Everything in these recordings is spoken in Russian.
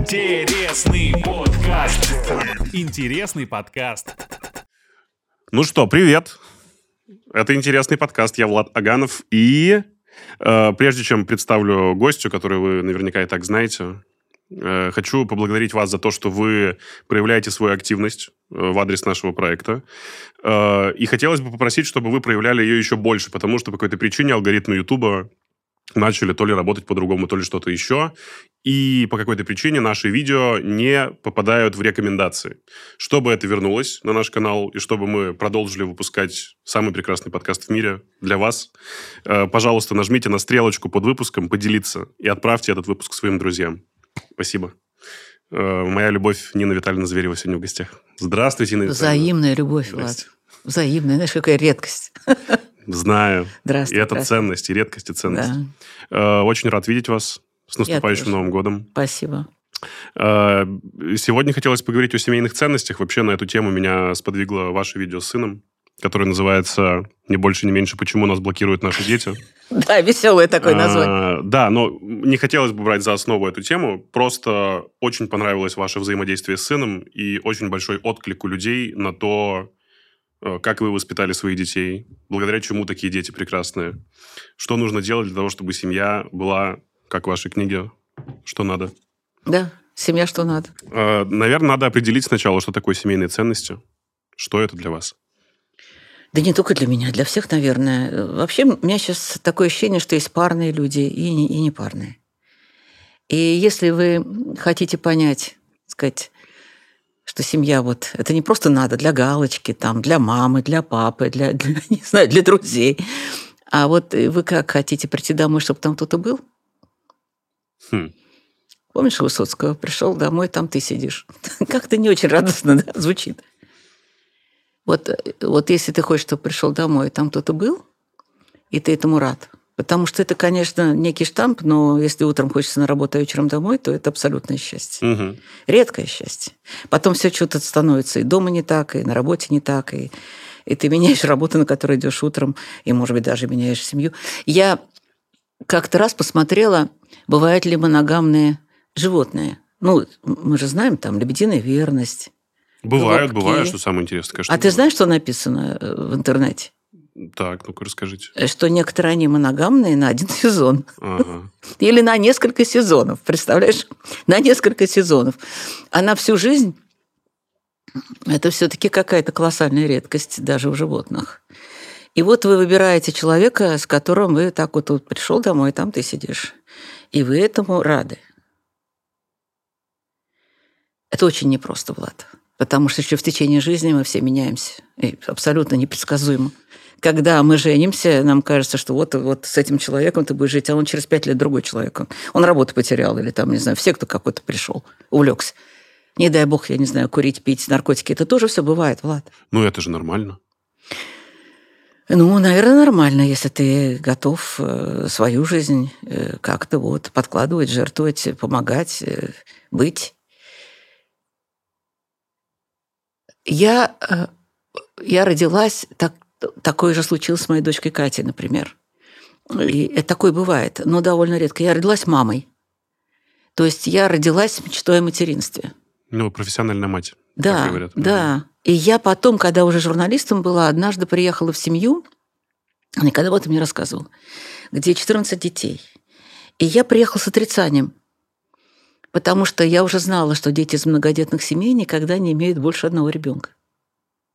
Интересный подкаст. Интересный подкаст. Ну что, привет. Это интересный подкаст. Я Влад Аганов. И э, прежде чем представлю гостю, которую вы наверняка и так знаете, э, хочу поблагодарить вас за то, что вы проявляете свою активность э, в адрес нашего проекта. Э, и хотелось бы попросить, чтобы вы проявляли ее еще больше, потому что по какой-то причине алгоритмы Ютуба начали то ли работать по-другому, то ли что-то еще. И по какой-то причине наши видео не попадают в рекомендации. Чтобы это вернулось на наш канал, и чтобы мы продолжили выпускать самый прекрасный подкаст в мире для вас, э, пожалуйста, нажмите на стрелочку под выпуском «Поделиться» и отправьте этот выпуск своим друзьям. Спасибо. Э, Моя любовь Нина Витальевна Зверева сегодня в гостях. Здравствуйте, Нина Витальевна. Взаимная любовь. Влад. Взаимная. Знаешь, какая редкость. Знаю. Здравствуй. И это здравствуй. ценность, и редкость, и ценность. Да, Э, Очень рад видеть вас. С наступающим. Новым годом. спасибо. Э, Сегодня хотелось поговорить о семейных ценностях. Вообще на эту тему меня сподвигло ваше видео с сыном, которое называется «Не больше, не меньше. Почему нас блокируют наши дети?». Да, веселое такое название. А, Да, но не хотелось бы брать за основу эту тему. Просто очень понравилось ваше взаимодействие с сыном и очень большой отклик у людей на то, э, как вы воспитали своих детей, благодаря чему такие дети прекрасные. Что нужно делать для того, чтобы семья была, как в вашей книге, что надо? Да, семья что надо. Наверное, надо определить сначала, что такое семейные ценности. Что это для вас? Да не только для меня, для всех, наверное. Вообще, у меня сейчас такое ощущение, что есть парные люди и не, и не парные. И если вы хотите понять, сказать, что семья вот это не просто надо для галочки, там, для мамы, для папы, для, для, не знаю, для друзей, а вот вы как хотите прийти домой, чтобы там кто-то был? Хм. Помнишь Высоцкого? Пришел домой, там ты сидишь. Как-то не очень радостно да, звучит. Вот, э, вот если ты хочешь, чтобы пришел домой, там кто-то был, и ты этому рад. Потому что это, конечно, некий штамп, но если утром хочется на работу, а вечером домой, то это абсолютное счастье. Мгм. Редкое счастье. Потом все что-то становится и дома не так, и на работе не так, и, и ты меняешь работу, на которой идешь утром, и, может быть, даже меняешь семью. Я как-то раз посмотрела, бывают ли моногамные животные. Ну, мы же знаем, там, лебединая верность. Бывают, бывают, что самое интересное, конечно. а ты бывает. знаешь, что написано э, в интернете? Так, ну-ка расскажите. Что некоторые они моногамные на один сезон. Ага. Или на несколько сезонов, представляешь? На несколько сезонов. А на всю жизнь это все-таки какая-то колоссальная редкость даже у животных. И вот вы выбираете человека, с которым вы так вот, вот пришел домой, там ты сидишь. И вы этому рады. Это очень непросто, Влад. Потому что еще в течение жизни мы все меняемся. И абсолютно непредсказуемо. Когда мы женимся, нам кажется, что вот, вот с этим человеком ты будешь жить, а он через пять лет другой человек. Он работу потерял или там, не знаю, в секту какой-то пришел, увлекся. Не дай бог, я не знаю, курить, пить, наркотики. Это тоже все бывает, Влад. Ну, это же нормально. Ну, наверное, нормально, если ты готов э, свою жизнь э, как-то вот подкладывать, жертвовать, помогать, э, быть. Я, я родилась, так, такое же случилось с моей дочкой Катей, например. И это такое бывает, но довольно редко. Я родилась мамой. То есть я родилась мечтой о материнстве. Ну, профессиональная мать. Да, говорят. да. И я потом, когда уже журналистом была, однажды приехала в семью, никогда об этом не рассказывала, где 14 детей. И я приехала с отрицанием, потому что я уже знала, что дети из многодетных семей никогда не имеют больше одного ребенка.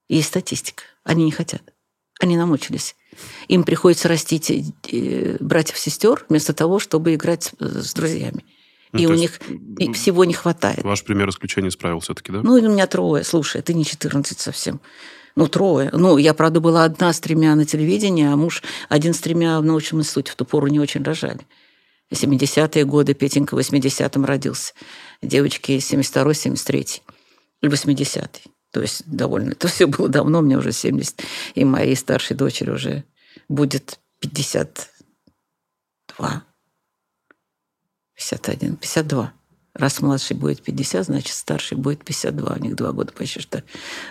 Есть статистика. Они не хотят. Они намучились. Им приходится растить э, братьев-сестер вместо того, чтобы играть с, с друзьями. Ну, и у них и всего не хватает. Ваш пример исключения справил все-таки, да? Ну, у меня трое. Слушай, ты не 14 совсем. Ну, трое. Ну, я, правда, была одна с тремя на телевидении, а муж один с тремя в научном институте. В ту пору не очень рожали. 70-е годы, Петенька в 80-м родился. Девочки 72-й, 73-й. И 80-й. То есть довольно... Это все было давно, мне уже 70. И моей старшей дочери уже будет 52. 51, 52. Раз младший будет 50, значит, старший будет 52. У них два года почти что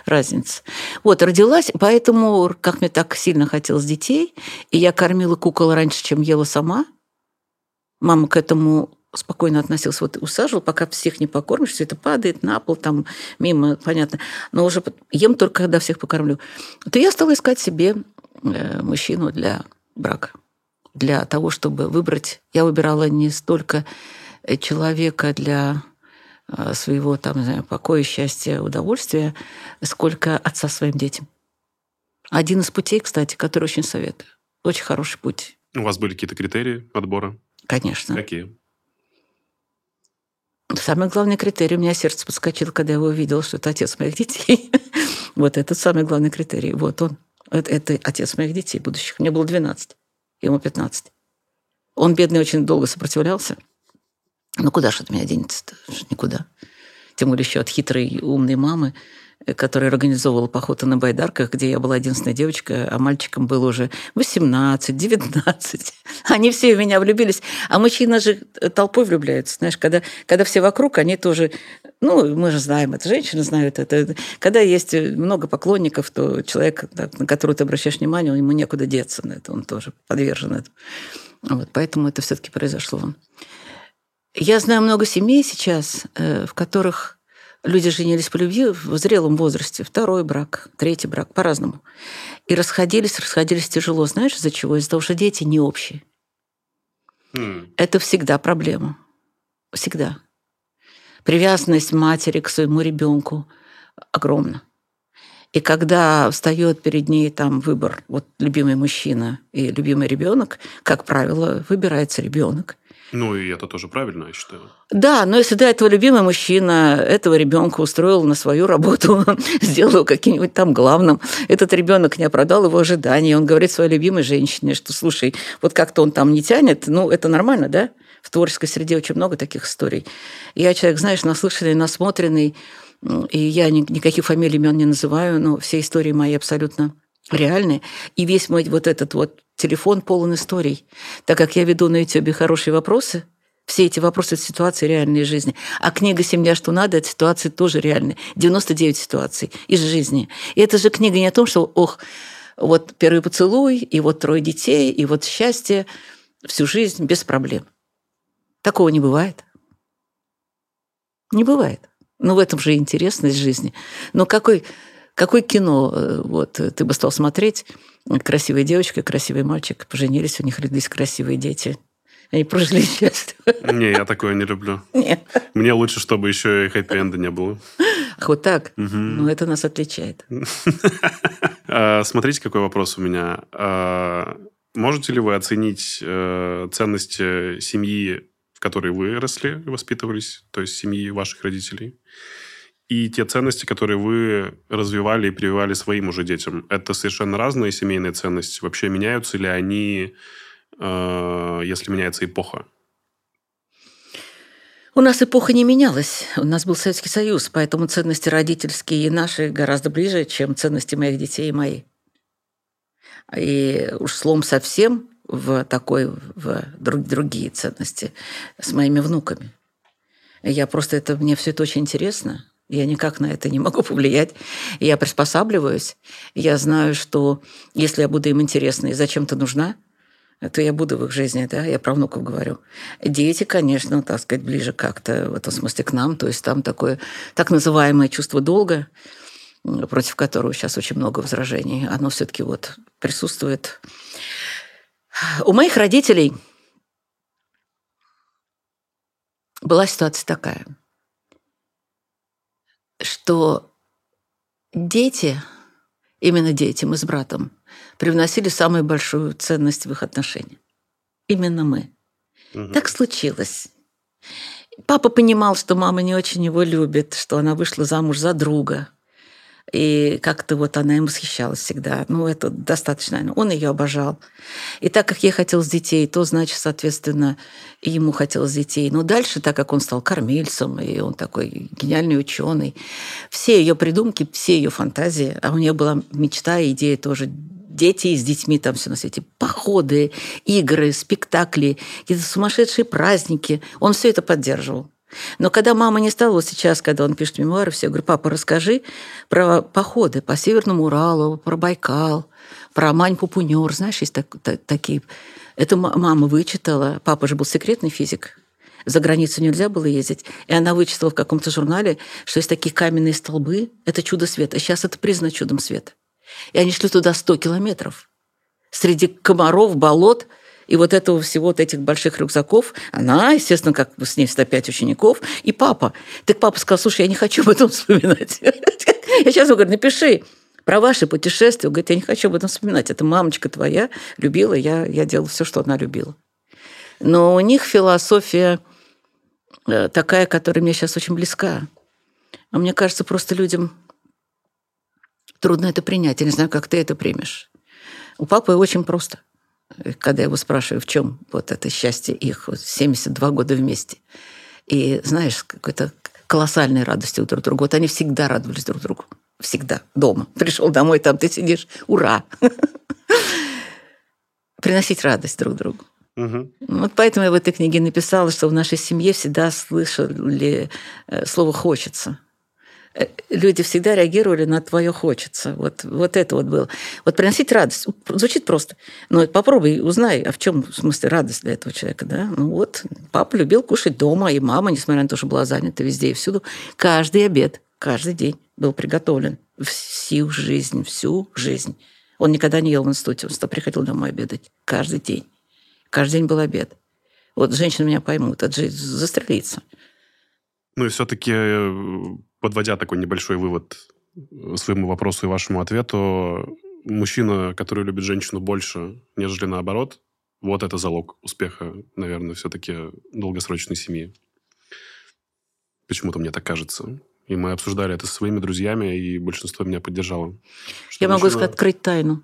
разница. Вот, родилась, поэтому, как мне так сильно хотелось детей, и я кормила кукол раньше, чем ела сама, мама к этому спокойно относился. Вот усаживал, пока всех не покормишь, все это падает на пол, там мимо, понятно. Но уже ем только, когда всех покормлю. То я стала искать себе э, мужчину для брака. Для того, чтобы выбрать. Я выбирала не столько э, человека для э, своего там, не знаю, покоя, счастья, удовольствия, сколько отца своим детям. Один из путей, кстати, который очень советую. Очень хороший путь. У вас были какие-то критерии отбора? Конечно. Какие? Самый главный критерий, у меня сердце подскочило, когда я его увидела, что это отец моих детей. вот это самый главный критерий. Вот он. Это, это отец моих детей будущих. Мне было 12, ему 15. Он, бедный, очень долго сопротивлялся. Ну, куда же от меня денется-то? Никуда. Тем более еще от хитрой, умной мамы, который организовывал походы на байдарках, где я была единственная девочка, а мальчикам было уже 18, 19. Они все в меня влюбились. А мужчины же толпой влюбляются. Знаешь, когда, когда все вокруг, они тоже... Ну, мы же знаем это, женщины знают это. Когда есть много поклонников, то человек, на которого ты обращаешь внимание, ему некуда деться на это, он тоже подвержен этому. Вот, поэтому это все-таки произошло. Я знаю много семей сейчас, э, в которых Люди женились по любви в зрелом возрасте, второй брак, третий брак, по-разному. И расходились, расходились тяжело. Знаешь, из-за чего? Из-за того, что дети не общие. Mm. Это всегда проблема. Всегда. Привязанность матери к своему ребенку огромна. И когда встает перед ней там выбор, вот любимый мужчина и любимый ребенок, как правило, выбирается ребенок. Ну, и это тоже правильно, я считаю. Да, но если до этого любимый мужчина этого ребенка устроил на свою работу, сделал каким-нибудь там главным, этот ребенок не оправдал его ожиданий, он говорит своей любимой женщине, что, слушай, вот как-то он там не тянет, ну, это нормально, да? В творческой среде очень много таких историй. Я человек, знаешь, наслышанный, насмотренный, и я никаких фамилий, имен не называю, но все истории мои абсолютно реальные. И весь мой вот этот вот телефон полон историй. Так как я веду на YouTube хорошие вопросы, все эти вопросы – это ситуации реальной жизни. А книга «Семья. Что надо» – это ситуации тоже реальные. 99 ситуаций из жизни. И это же книга не о том, что, ох, вот первый поцелуй, и вот трое детей, и вот счастье всю жизнь без проблем. Такого не бывает. Не бывает. Ну, в этом же интересность жизни. Но какой Какое кино э, вот, ты бы стал смотреть? Красивая девочка, красивый мальчик, поженились, у них родились красивые дети. Они прожили счастливо. Не, я такое не люблю. Нет. Мне лучше, чтобы еще и хэппи-энда не было. Ах, вот так? Угу. Ну, это нас отличает. А, смотрите, какой вопрос у меня. А, можете ли вы оценить э, ценности семьи, в которой вы росли и воспитывались, то есть семьи ваших родителей? И те ценности, которые вы развивали и прививали своим уже детям. Это совершенно разные семейные ценности. Вообще меняются ли они, э, если меняется эпоха? У нас эпоха не менялась. У нас был Советский Союз, поэтому ценности родительские и наши гораздо ближе, чем ценности моих детей и мои. И уж слом совсем в такой, в другие ценности с моими внуками. Я просто это, мне все это очень интересно. Я никак на это не могу повлиять. Я приспосабливаюсь. Я знаю, что если я буду им интересна и зачем-то нужна, то я буду в их жизни, да, я про внуков говорю. Дети, конечно, так сказать, ближе как-то в этом смысле к нам, то есть там такое так называемое чувство долга, против которого сейчас очень много возражений, оно все-таки вот присутствует. У моих родителей была ситуация такая – что дети, именно дети, мы с братом, привносили самую большую ценность в их отношения. Именно мы. Угу. Так случилось. Папа понимал, что мама не очень его любит, что она вышла замуж за друга. И как-то вот она им восхищалась всегда. Ну, это достаточно. Он ее обожал. И так как ей хотелось детей, то, значит, соответственно, ему хотелось детей. Но дальше, так как он стал кормильцем, и он такой гениальный ученый, все ее придумки, все ее фантазии, а у нее была мечта и идея тоже дети с детьми там все на свете, походы, игры, спектакли, какие-то сумасшедшие праздники. Он все это поддерживал. Но когда мама не стала, вот сейчас, когда он пишет мемуары, все, я говорю, папа, расскажи про походы по Северному Уралу, про Байкал, про Мань-Пупунер, знаешь, есть так, так, такие. Это мама вычитала, папа же был секретный физик, за границу нельзя было ездить. И она вычитала в каком-то журнале, что есть такие каменные столбы, это чудо света. Сейчас это признано чудом света. И они шли туда 100 километров. Среди комаров, болот и вот этого всего, вот этих больших рюкзаков. Она, естественно, как с ней 105 учеников, и папа. Так папа сказал, слушай, я не хочу об этом вспоминать. Я сейчас говорю, напиши про ваши путешествия. Говорит, я не хочу об этом вспоминать. Это мамочка твоя любила, я, я делала все, что она любила. Но у них философия э, такая, которая мне сейчас очень близка. А мне кажется, просто людям трудно это принять. Я не знаю, как ты это примешь. У папы очень просто. Когда я его спрашиваю, в чем вот это счастье их, вот 72 года вместе. И знаешь, какой-то колоссальной радостью друг другу. Вот они всегда радовались друг другу. Всегда. Дома. Пришел домой, там ты сидишь. Ура! Приносить радость друг другу. Угу. Вот поэтому я в этой книге написала, что в нашей семье всегда слышали э, слово «хочется». Э, люди всегда реагировали на твое хочется. Вот, вот это вот было. Вот приносить радость. Звучит просто. Но попробуй, узнай, а в чем в смысле радость для этого человека. Да? Ну вот, папа любил кушать дома, и мама, несмотря на то, что была занята везде и всюду, каждый обед, каждый день был приготовлен. Всю жизнь, всю жизнь. Он никогда не ел в институте, он всегда приходил домой обедать. Каждый день. Каждый день был обед. Вот женщины меня поймут, это же застрелиться. Ну и все-таки, э, подводя такой небольшой вывод э, своему вопросу и вашему ответу, мужчина, который любит женщину больше, нежели наоборот, вот это залог успеха, наверное, все-таки долгосрочной семьи. Почему-то мне так кажется. И мы обсуждали это со своими друзьями, и большинство меня поддержало. Я могу сказать, открыть тайну.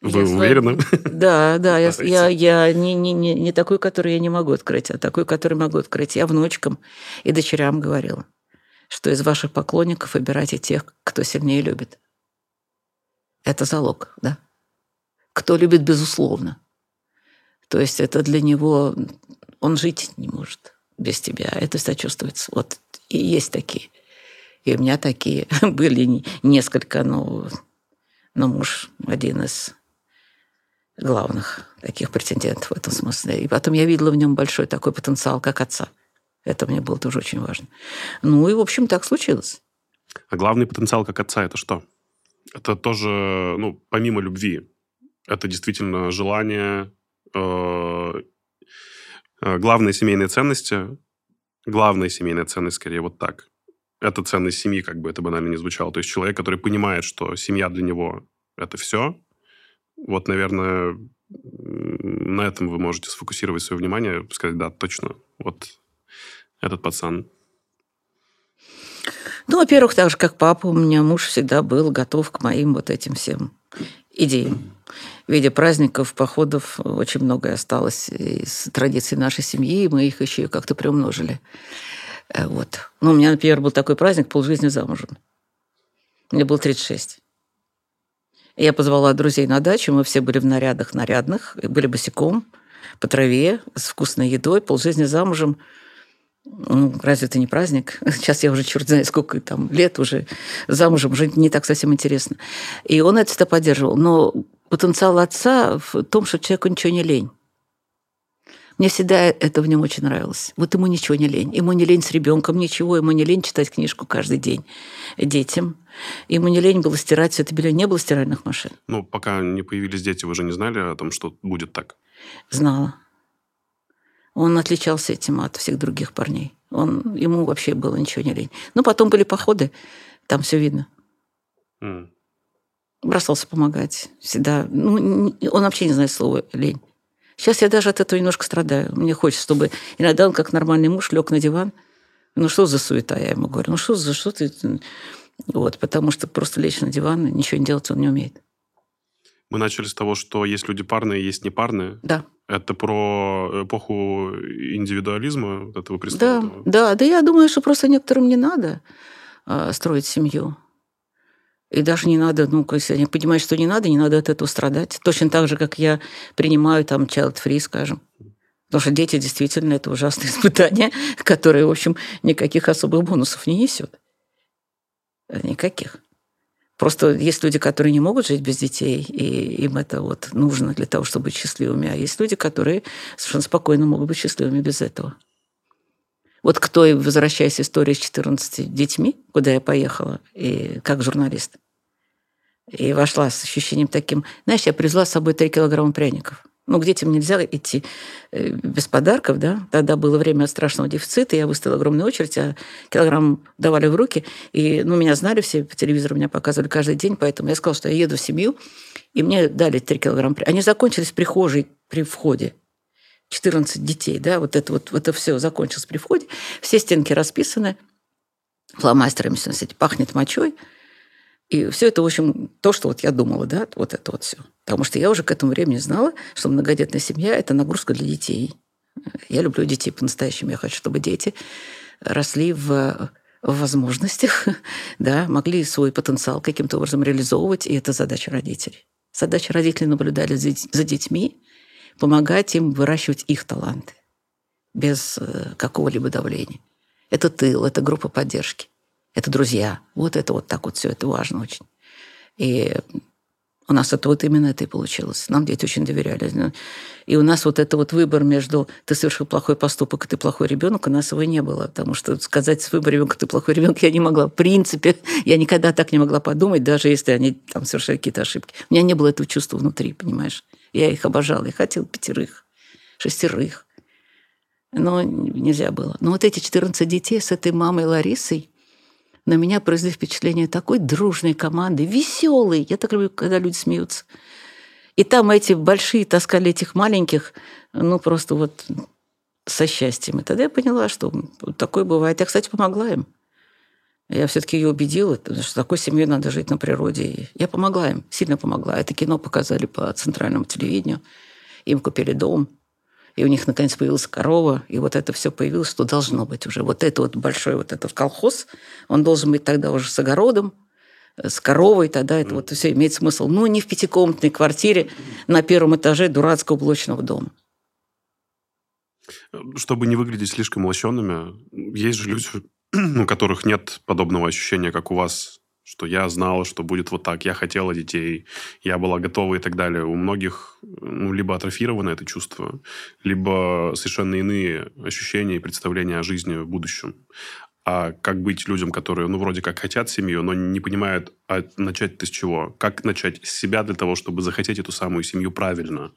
Вы я уверены? Да, да. Я, я, я не, не, не, не такой, который я не могу открыть, а такой, который могу открыть. Я внучкам и дочерям говорила, что из ваших поклонников выбирайте тех, кто сильнее любит. Это залог, да. Кто любит, безусловно. То есть это для него... Он жить не может без тебя. Это всегда чувствуется. Вот и есть такие. И у меня такие были несколько, но, но муж один из главных таких претендентов в этом смысле. И потом я видела в нем большой такой потенциал, как отца. Это мне было тоже очень важно. Ну и, в общем, так случилось. А главный потенциал как отца – это что? Это тоже, ну, помимо любви, это действительно желание, э, э, главные семейные ценности, главная семейная ценность, скорее, вот так. Это ценность семьи, как бы это банально не звучало. То есть человек, который понимает, что семья для него – это все, вот, наверное, на этом вы можете сфокусировать свое внимание, сказать, да, точно, вот этот пацан. Ну, во-первых, так же, как папа, у меня муж всегда был готов к моим вот этим всем идеям. В виде праздников, походов очень многое осталось из традиций нашей семьи, и мы их еще как-то приумножили. Э, вот. Ну, у меня, например, был такой праздник «Полжизни замужем». Мне было 36. Я позвала друзей на дачу, мы все были в нарядах нарядных, были босиком, по траве, с вкусной едой, полжизни замужем. Ну, разве это не праздник? Сейчас я уже черт знает сколько там лет уже замужем, уже не так совсем интересно. И он это всегда поддерживал. Но потенциал отца в том, что человеку ничего не лень. Мне всегда это в нем очень нравилось. Вот ему ничего не лень. Ему не лень с ребенком ничего, ему не лень читать книжку каждый день детям. Ему не лень было стирать все это белье. Не было стиральных машин. Ну, пока не появились дети, вы же не знали о том, что будет так? Знала. Он отличался этим от всех других парней. Он, ему вообще было ничего не лень. Но потом были походы, там все видно. Mm. Бросался помогать. Всегда. Ну, он вообще не знает слова лень. Сейчас я даже от этого немножко страдаю. Мне хочется, чтобы иногда он, как нормальный муж, лег на диван. Ну, что за суета, я ему говорю. Ну, что за что ты... Вот, потому что просто лечь на диван и ничего не делать он не умеет. Мы начали с того, что есть люди парные, есть непарные. Да. Это про эпоху индивидуализма этого Да, да, да я думаю, что просто некоторым не надо э, строить семью. И даже не надо, ну, если они понимают, что не надо, не надо от этого страдать. Точно так же, как я принимаю там child-free, скажем. Потому что дети действительно это ужасное испытание, которое, в общем, никаких особых бонусов не несет. Никаких. Просто есть люди, которые не могут жить без детей, и им это вот нужно для того, чтобы быть счастливыми. А есть люди, которые совершенно спокойно могут быть счастливыми без этого. Вот кто, возвращаясь к истории с 14 детьми, куда я поехала, и как журналист, и вошла с ощущением таким, знаешь, я привезла с собой 3 килограмма пряников – ну, к детям нельзя идти э, без подарков, да. Тогда было время страшного дефицита, я выставила огромную очередь, а килограмм давали в руки. И, ну, меня знали все, по телевизору меня показывали каждый день, поэтому я сказала, что я еду в семью, и мне дали 3 килограмма. Они закончились в прихожей при входе. 14 детей, да, вот это вот, это все закончилось при входе. Все стенки расписаны фломастерами, пахнет мочой – и все это, в общем, то, что вот я думала, да, вот это вот все. Потому что я уже к этому времени знала, что многодетная семья – это нагрузка для детей. Я люблю детей по-настоящему. Я хочу, чтобы дети росли в, в возможностях, да, могли свой потенциал каким-то образом реализовывать, и это задача родителей. Задача родителей наблюдать за детьми, помогать им выращивать их таланты без э, какого-либо давления. Это тыл, это группа поддержки это друзья. Вот это вот так вот все, это важно очень. И у нас это вот именно это и получилось. Нам дети очень доверяли. И у нас вот это вот выбор между ты совершил плохой поступок, и ты плохой ребенок, у нас его не было. Потому что сказать с выбором ребенка, ты плохой ребенок, я не могла. В принципе, я никогда так не могла подумать, даже если они там совершали какие-то ошибки. У меня не было этого чувства внутри, понимаешь? Я их обожала. Я хотела пятерых, шестерых. Но нельзя было. Но вот эти 14 детей с этой мамой Ларисой, на меня произвели впечатление такой дружной команды, веселой. Я так люблю, когда люди смеются. И там эти большие таскали этих маленьких, ну, просто вот со счастьем. И тогда я поняла, что такое бывает. Я, кстати, помогла им. Я все-таки ее убедила, что такой семьей надо жить на природе. я помогла им, сильно помогла. Это кино показали по центральному телевидению. Им купили дом и у них наконец появилась корова, и вот это все появилось, что должно быть уже. Вот это вот большой вот этот колхоз, он должен быть тогда уже с огородом, с коровой, тогда это вот все имеет смысл. Ну, не в пятикомнатной квартире на первом этаже дурацкого блочного дома. Чтобы не выглядеть слишком лощенными, есть же люди, у которых нет подобного ощущения, как у вас что я знала, что будет вот так, я хотела детей, я была готова и так далее. У многих ну, либо атрофировано это чувство, либо совершенно иные ощущения и представления о жизни в будущем. А как быть людям, которые, ну, вроде как хотят семью, но не понимают, а начать-то с чего? Как начать с себя для того, чтобы захотеть эту самую семью правильно?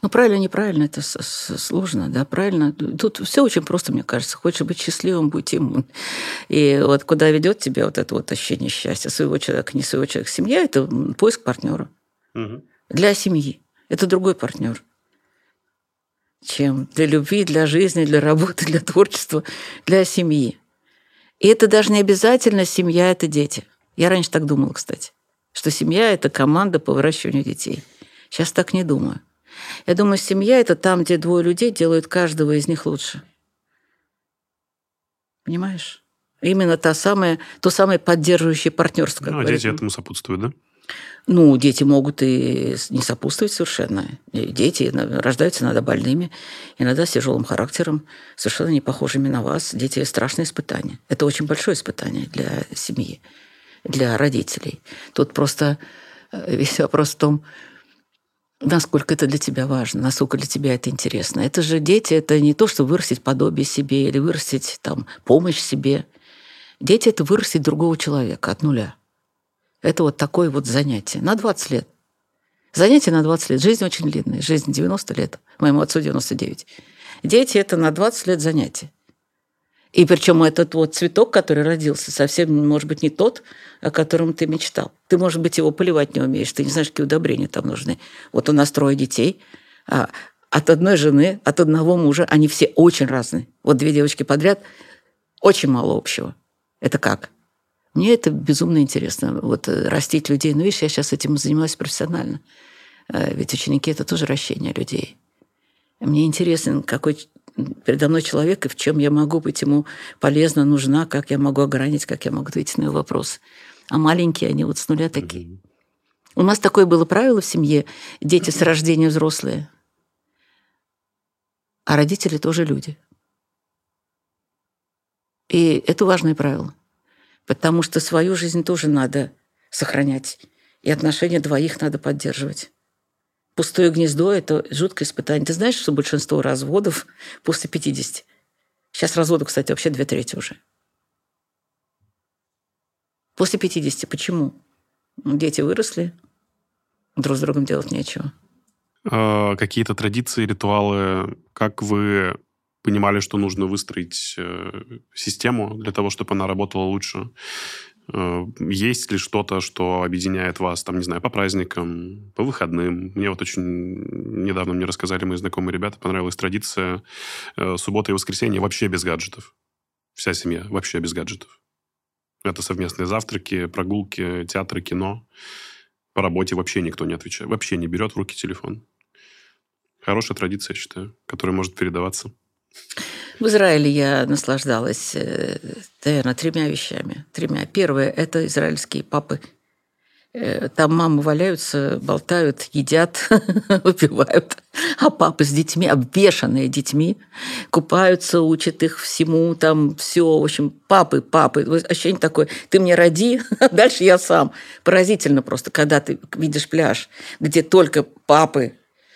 Ну, правильно, неправильно, это сложно, да, правильно. Тут все очень просто, мне кажется. Хочешь быть счастливым, будь им. И вот куда ведет тебя вот это вот ощущение счастья своего человека, не своего человека. Семья – это поиск партнера. Угу. Для семьи. Это другой партнер чем для любви, для жизни, для работы, для творчества, для семьи. И это даже не обязательно семья – это дети. Я раньше так думала, кстати, что семья – это команда по выращиванию детей. Сейчас так не думаю. Я думаю, семья – это там, где двое людей делают каждого из них лучше. Понимаешь? Именно та самая, то самое поддерживающее партнерство. Ну, а дети этому сопутствуют, да? Ну, дети могут и не сопутствовать совершенно. Дети рождаются иногда больными, иногда с тяжелым характером, совершенно не похожими на вас. Дети – страшное испытание. Это очень большое испытание для семьи, для родителей. Тут просто э, весь вопрос в том, насколько это для тебя важно, насколько для тебя это интересно. Это же дети, это не то, что вырастить подобие себе или вырастить там, помощь себе. Дети – это вырастить другого человека от нуля. Это вот такое вот занятие на 20 лет. Занятие на 20 лет. Жизнь очень длинная. Жизнь 90 лет. Моему отцу 99. Дети – это на 20 лет занятие. И причем этот вот цветок, который родился, совсем, может быть, не тот, о котором ты мечтал. Ты, может быть, его поливать не умеешь, ты не знаешь, какие удобрения там нужны. Вот у нас трое детей, а от одной жены, от одного мужа, они все очень разные. Вот две девочки подряд, очень мало общего. Это как? Мне это безумно интересно, вот э, растить людей. Ну, видишь, я сейчас этим занимаюсь профессионально. Э, ведь ученики – это тоже ращение людей. Мне интересен, какой передо мной человек, и в чем я могу быть ему полезна, нужна, как я могу огранить, как я могу ответить на его вопрос. А маленькие, они вот с нуля такие. Mm-hmm. У нас такое было правило в семье. Дети с рождения взрослые. А родители тоже люди. И это важное правило. Потому что свою жизнь тоже надо сохранять. И отношения двоих надо поддерживать. Пустое гнездо – это жуткое испытание. Ты знаешь, что большинство разводов после 50? Сейчас разводов, кстати, вообще две трети уже. После 50. Почему? Дети выросли, друг с другом делать нечего. А, какие-то традиции, ритуалы, как вы понимали, что нужно выстроить э, систему для того, чтобы она работала лучше? Э, есть ли что-то, что объединяет вас, там, не знаю, по праздникам, по выходным? Мне вот очень недавно мне рассказали мои знакомые ребята, понравилась традиция э, суббота и воскресенье вообще без гаджетов. Вся семья вообще без гаджетов. Это совместные завтраки, прогулки, театры, кино. По работе вообще никто не отвечает. Вообще не берет в руки телефон. Хорошая традиция, я считаю, которая может передаваться. В Израиле я наслаждалась, э, наверное, тремя вещами. Тремя. Первое – это израильские папы. Э, там мамы валяются, болтают, едят, выпивают. А папы с детьми, обвешанные детьми, купаются, учат их всему, там все. В общем, папы, папы. Ощущение такое, ты мне роди, дальше я сам. Поразительно просто, когда ты видишь пляж, где только папы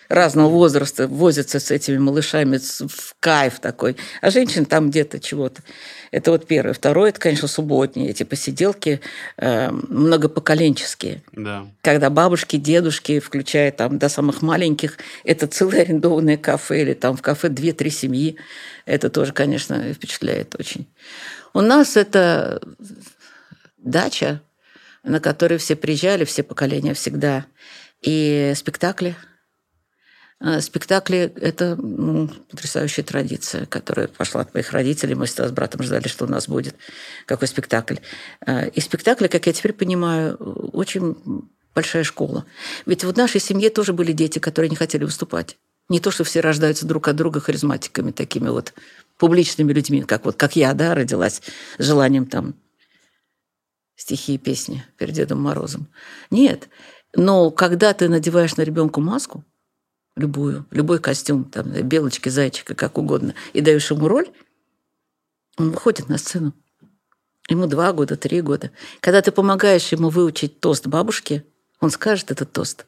разного возраста возятся с этими малышами в кайф такой, а женщин там где-то чего-то. Это вот первое. Второе, это, конечно, субботние эти посиделки э, многопоколенческие. Да. Когда бабушки, дедушки, включая там до самых маленьких, это целое арендованное кафе или там в кафе две-три семьи. Это тоже, конечно, впечатляет очень. У нас это дача, на которой все приезжали, все поколения всегда. И спектакли – спектакли – это ну, потрясающая традиция, которая пошла от моих родителей. Мы с братом ждали, что у нас будет какой спектакль. Э, и спектакли, как я теперь понимаю, очень большая школа. Ведь в нашей семье тоже были дети, которые не хотели выступать. Не то, что все рождаются друг от друга харизматиками, такими вот публичными людьми, как вот как я, да, родилась с желанием там стихи и песни перед Дедом Морозом. Нет. Но когда ты надеваешь на ребенка маску, любую, любой костюм, там, белочки, зайчика, как угодно, и даешь ему роль, он выходит на сцену. Ему два года, три года. Когда ты помогаешь ему выучить тост бабушки, он скажет этот тост.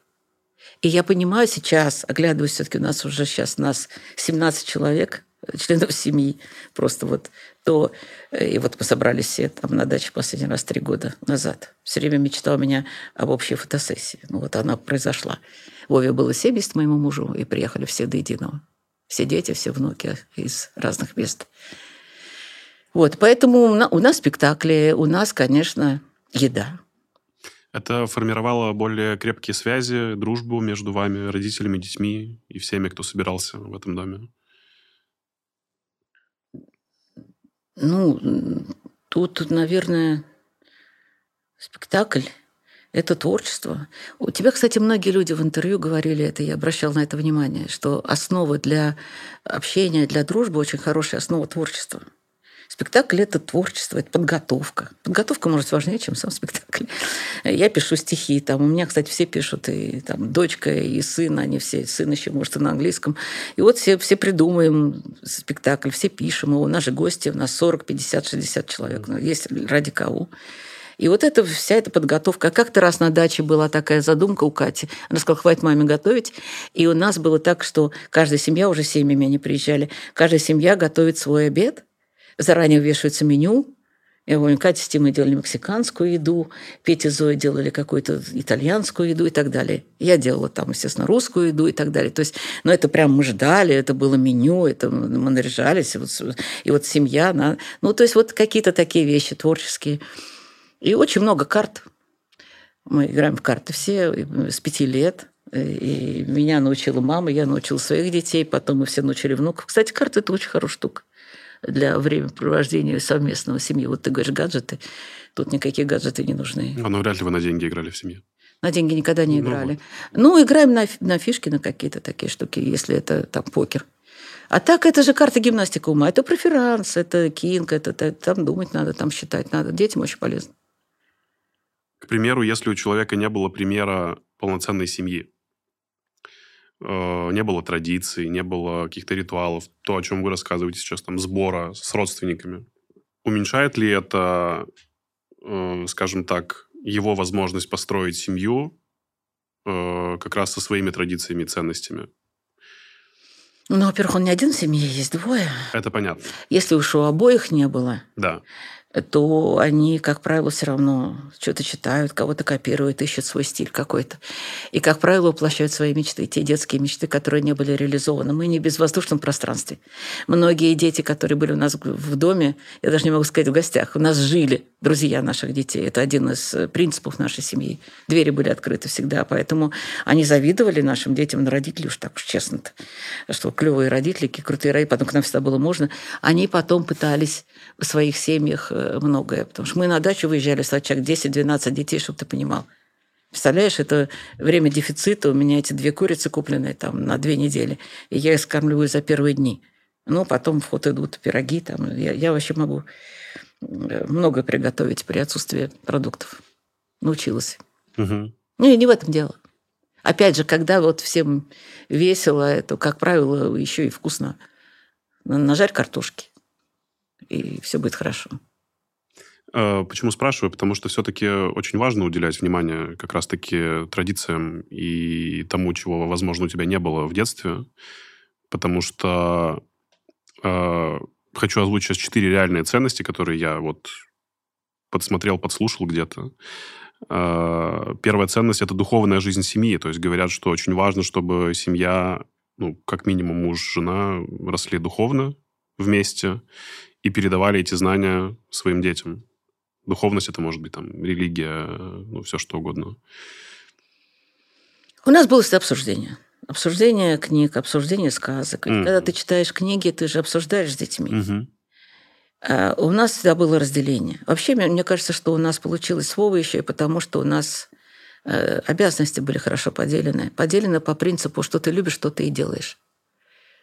И я понимаю сейчас, оглядываясь, все-таки у нас уже сейчас нас 17 человек, членов семьи, просто вот то... И вот мы собрались все там на даче последний раз три года назад. Все время мечтал у меня об общей фотосессии. Ну вот она произошла. Вове было 70, моему мужу, и приехали все до единого. Все дети, все внуки из разных мест. Вот, поэтому у нас спектакли, у нас, конечно, еда. Это формировало более крепкие связи, дружбу между вами, родителями, детьми и всеми, кто собирался в этом доме? Ну, тут, наверное, спектакль это творчество. У тебя, кстати, многие люди в интервью говорили это, я обращал на это внимание, что основа для общения, для дружбы очень хорошая основа творчества. Спектакль – это творчество, это подготовка. Подготовка, может, важнее, чем сам спектакль. Я пишу стихи, там, у меня, кстати, все пишут, и там, дочка, и сын, они все, сын еще, может, и на английском. И вот все, все придумаем спектакль, все пишем его. У нас же гости, у нас 40, 50, 60 человек. Ну, есть ради кого. И вот это, вся эта подготовка. А как-то раз на даче была такая задумка у Кати. Она сказала, хватит маме готовить. И у нас было так, что каждая семья, уже семьями они приезжали, каждая семья готовит свой обед, заранее вешается меню, я помню, Катя с Тимой делали мексиканскую еду, Петя и Зоя делали какую-то итальянскую еду и так далее. Я делала там, естественно, русскую еду и так далее. То есть, ну, это прям мы ждали, это было меню, это мы наряжались. И вот, и вот семья, она... ну, то есть вот какие-то такие вещи творческие. И очень много карт. Мы играем в карты все с пяти лет. И меня научила мама, я научила своих детей, потом мы все научили внуков. Кстати, карты – это очень хорошая штука для времяпровождения совместного семьи. Вот ты говоришь гаджеты, тут никакие гаджеты не нужны. А ну вряд ли вы на деньги играли в семье. На деньги никогда не ну играли. Ну, вот. ну играем на, на фишки, на какие-то такие штуки, если это там покер. А так это же карта гимнастика ума. Это преферанс, это кинг, это, это там думать надо, там считать надо. Детям очень полезно. К примеру, если у человека не было примера полноценной семьи, э, не было традиций, не было каких-то ритуалов, то, о чем вы рассказываете сейчас, там, сбора с родственниками, уменьшает ли это э, скажем так, его возможность построить семью э, как раз со своими традициями и ценностями? Ну, во-первых, он не один в семье, есть двое. Это понятно. Если уж у обоих не было, Да. То они, как правило, все равно что-то читают, кого-то копируют, ищут свой стиль какой-то. И, как правило, воплощают свои мечты, те детские мечты, которые не были реализованы. Мы не в безвоздушном пространстве. Многие дети, которые были у нас в доме, я даже не могу сказать в гостях, у нас жили друзья наших детей. Это один из э, принципов нашей семьи. Двери были открыты всегда, поэтому они завидовали нашим детям на родителей, уж так уж честно-то, что клевые родители, крутые родители, потом к нам всегда было можно. Они потом пытались в своих семьях э, многое, потому что мы на дачу выезжали с человек 10-12 детей, чтобы ты понимал. Представляешь, это время дефицита, у меня эти две курицы купленные там на две недели, и я их скармливаю за первые дни. Ну, потом в ход идут пироги, там, я, я вообще могу много приготовить при отсутствии продуктов. Научилась. Мгм. Ну, и не в этом дело. Опять же, когда вот всем весело, то, как правило, еще и вкусно. Нажарь картошки, и все будет хорошо. Э, Почему спрашиваю? Потому что все-таки очень важно уделять внимание как раз-таки традициям и тому, чего, возможно, у тебя не было в детстве. Потому что э, хочу озвучить сейчас четыре реальные ценности, которые я вот подсмотрел, подслушал где-то. Э, Первая ценность – это духовная жизнь семьи. То есть говорят, что очень важно, чтобы семья, ну, как минимум муж, жена росли духовно вместе и передавали эти знания своим детям. Духовность это может быть там религия, ну, все что угодно. У нас было всегда обсуждение. Обсуждение книг, обсуждение сказок. Мгм. Когда ты читаешь книги, ты же обсуждаешь с детьми. Мгм. А у нас всегда было разделение. Вообще, мне, кажется, что у нас получилось с Вовой еще и потому, что у нас э, обязанности были хорошо поделены. Поделены по принципу, что ты любишь, что ты и делаешь.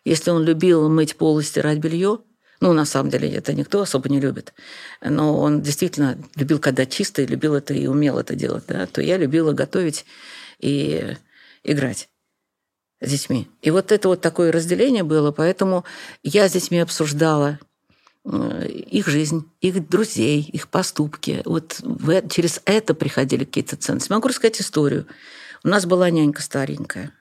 Если он любил мыть пол и стирать белье, ну, на самом деле, это никто особо не любит, но он действительно любил, когда чисто, и любил это и умел это делать, да, то я любила готовить и играть с детьми. И вот это вот такое разделение было, поэтому я с детьми обсуждала э, их жизнь, их друзей, их поступки. Вот э- через это приходили какие-то ценности. Могу рассказать историю. У нас была нянька старенькая.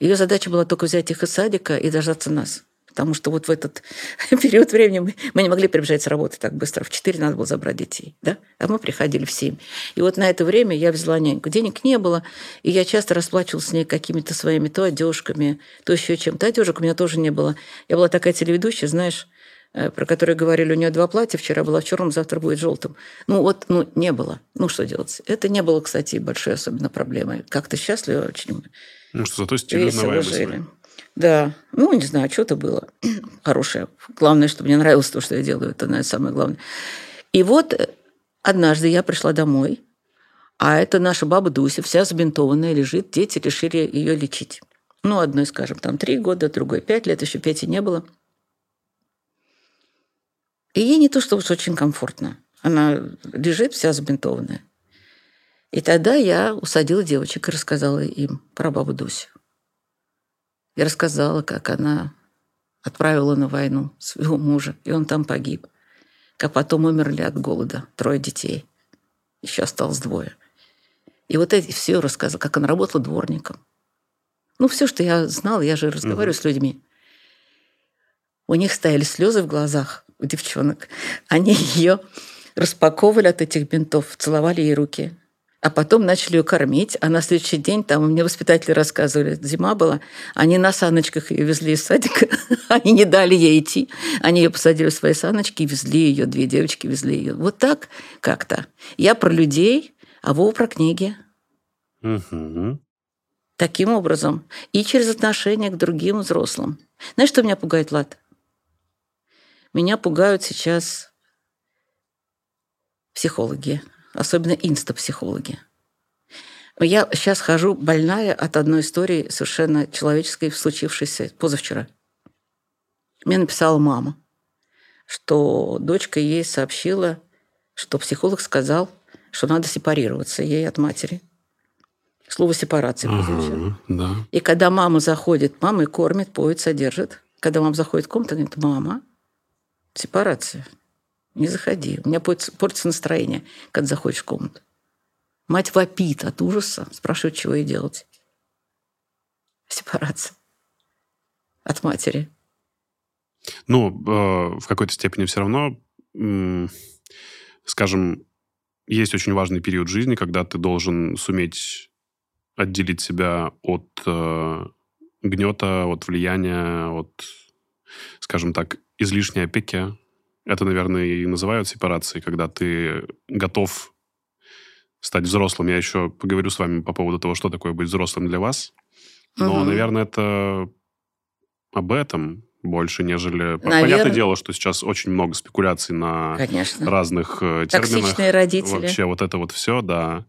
Ее задача была только взять их из садика и дождаться нас. Потому что вот в этот период времени мы, не могли прибежать с работы так быстро. В 4 надо было забрать детей. Да? А мы приходили в 7. И вот на это время я взяла няньку. Денег не было, и я часто расплачивалась с ней какими-то своими то одежками, то еще чем-то. Одежек у меня тоже не было. Я была такая телеведущая, знаешь, э, про которую говорили, у нее два платья, вчера была в черном, завтра будет желтым. Ну вот, ну не было. Ну что делать? Это не было, кстати, большой особенно проблемой. Как-то счастливо очень Ну что, зато стиль узнаваемый. Да, ну, не знаю, что-то было хорошее. Главное, чтобы мне нравилось то, что я делаю. Это, наверное, самое главное. И вот э, однажды я пришла домой, а это наша баба Дуся, вся забинтованная, лежит. Дети решили ее лечить. Ну, одной, скажем, там три года, другой пять лет, еще Пети не было. И ей не то, что уж очень комфортно. Она лежит вся забинтованная. И тогда я усадила девочек и рассказала им про бабу Дусю. Я рассказала, как она отправила на войну своего мужа, и он там погиб. Как потом умерли от голода трое детей. Еще осталось двое. И вот эти все рассказала, как она работала дворником. Ну, все, что я знала, я же разговариваю с людьми. У них стояли слезы в глазах, у девчонок. Они ее распаковывали от этих бинтов, целовали ей руки. А потом начали ее кормить. А на следующий день, там мне воспитатели рассказывали, зима была, они на саночках ее везли из садика. Они не дали ей идти. Они ее посадили в свои саночки и везли ее. Две девочки везли ее. Вот так как-то. Я про людей, а Вова про книги. Таким образом. И через отношение к другим взрослым. Знаешь, что меня пугает, Лад? Меня пугают сейчас психологи, особенно инстапсихологи. Я сейчас хожу больная от одной истории совершенно человеческой, случившейся позавчера. Мне написала мама, что дочка ей сообщила, что психолог сказал, что надо сепарироваться ей от матери. Слово сепарация. Ага, да. И когда мама заходит, мама и кормит, поет, содержит. Когда мама заходит в комнату, она говорит, мама, сепарация. Не заходи. У меня портится настроение, когда заходишь в комнату. Мать вопит от ужаса, спрашивает, чего ей делать. Сепарация от матери. Ну, э, в какой-то степени все равно, скажем, есть очень важный период жизни, когда ты должен суметь отделить себя от э, гнета, от влияния, от, скажем так, излишней опеки. Это, наверное, и называют сепарацией, когда ты готов стать взрослым. Я еще поговорю с вами по поводу того, что такое быть взрослым для вас. Но, угу. наверное, это об этом больше, нежели... Наверное... Понятное дело, что сейчас очень много спекуляций на Конечно. разных э, терминах. Токсичные родители. Вообще вот это вот все, да.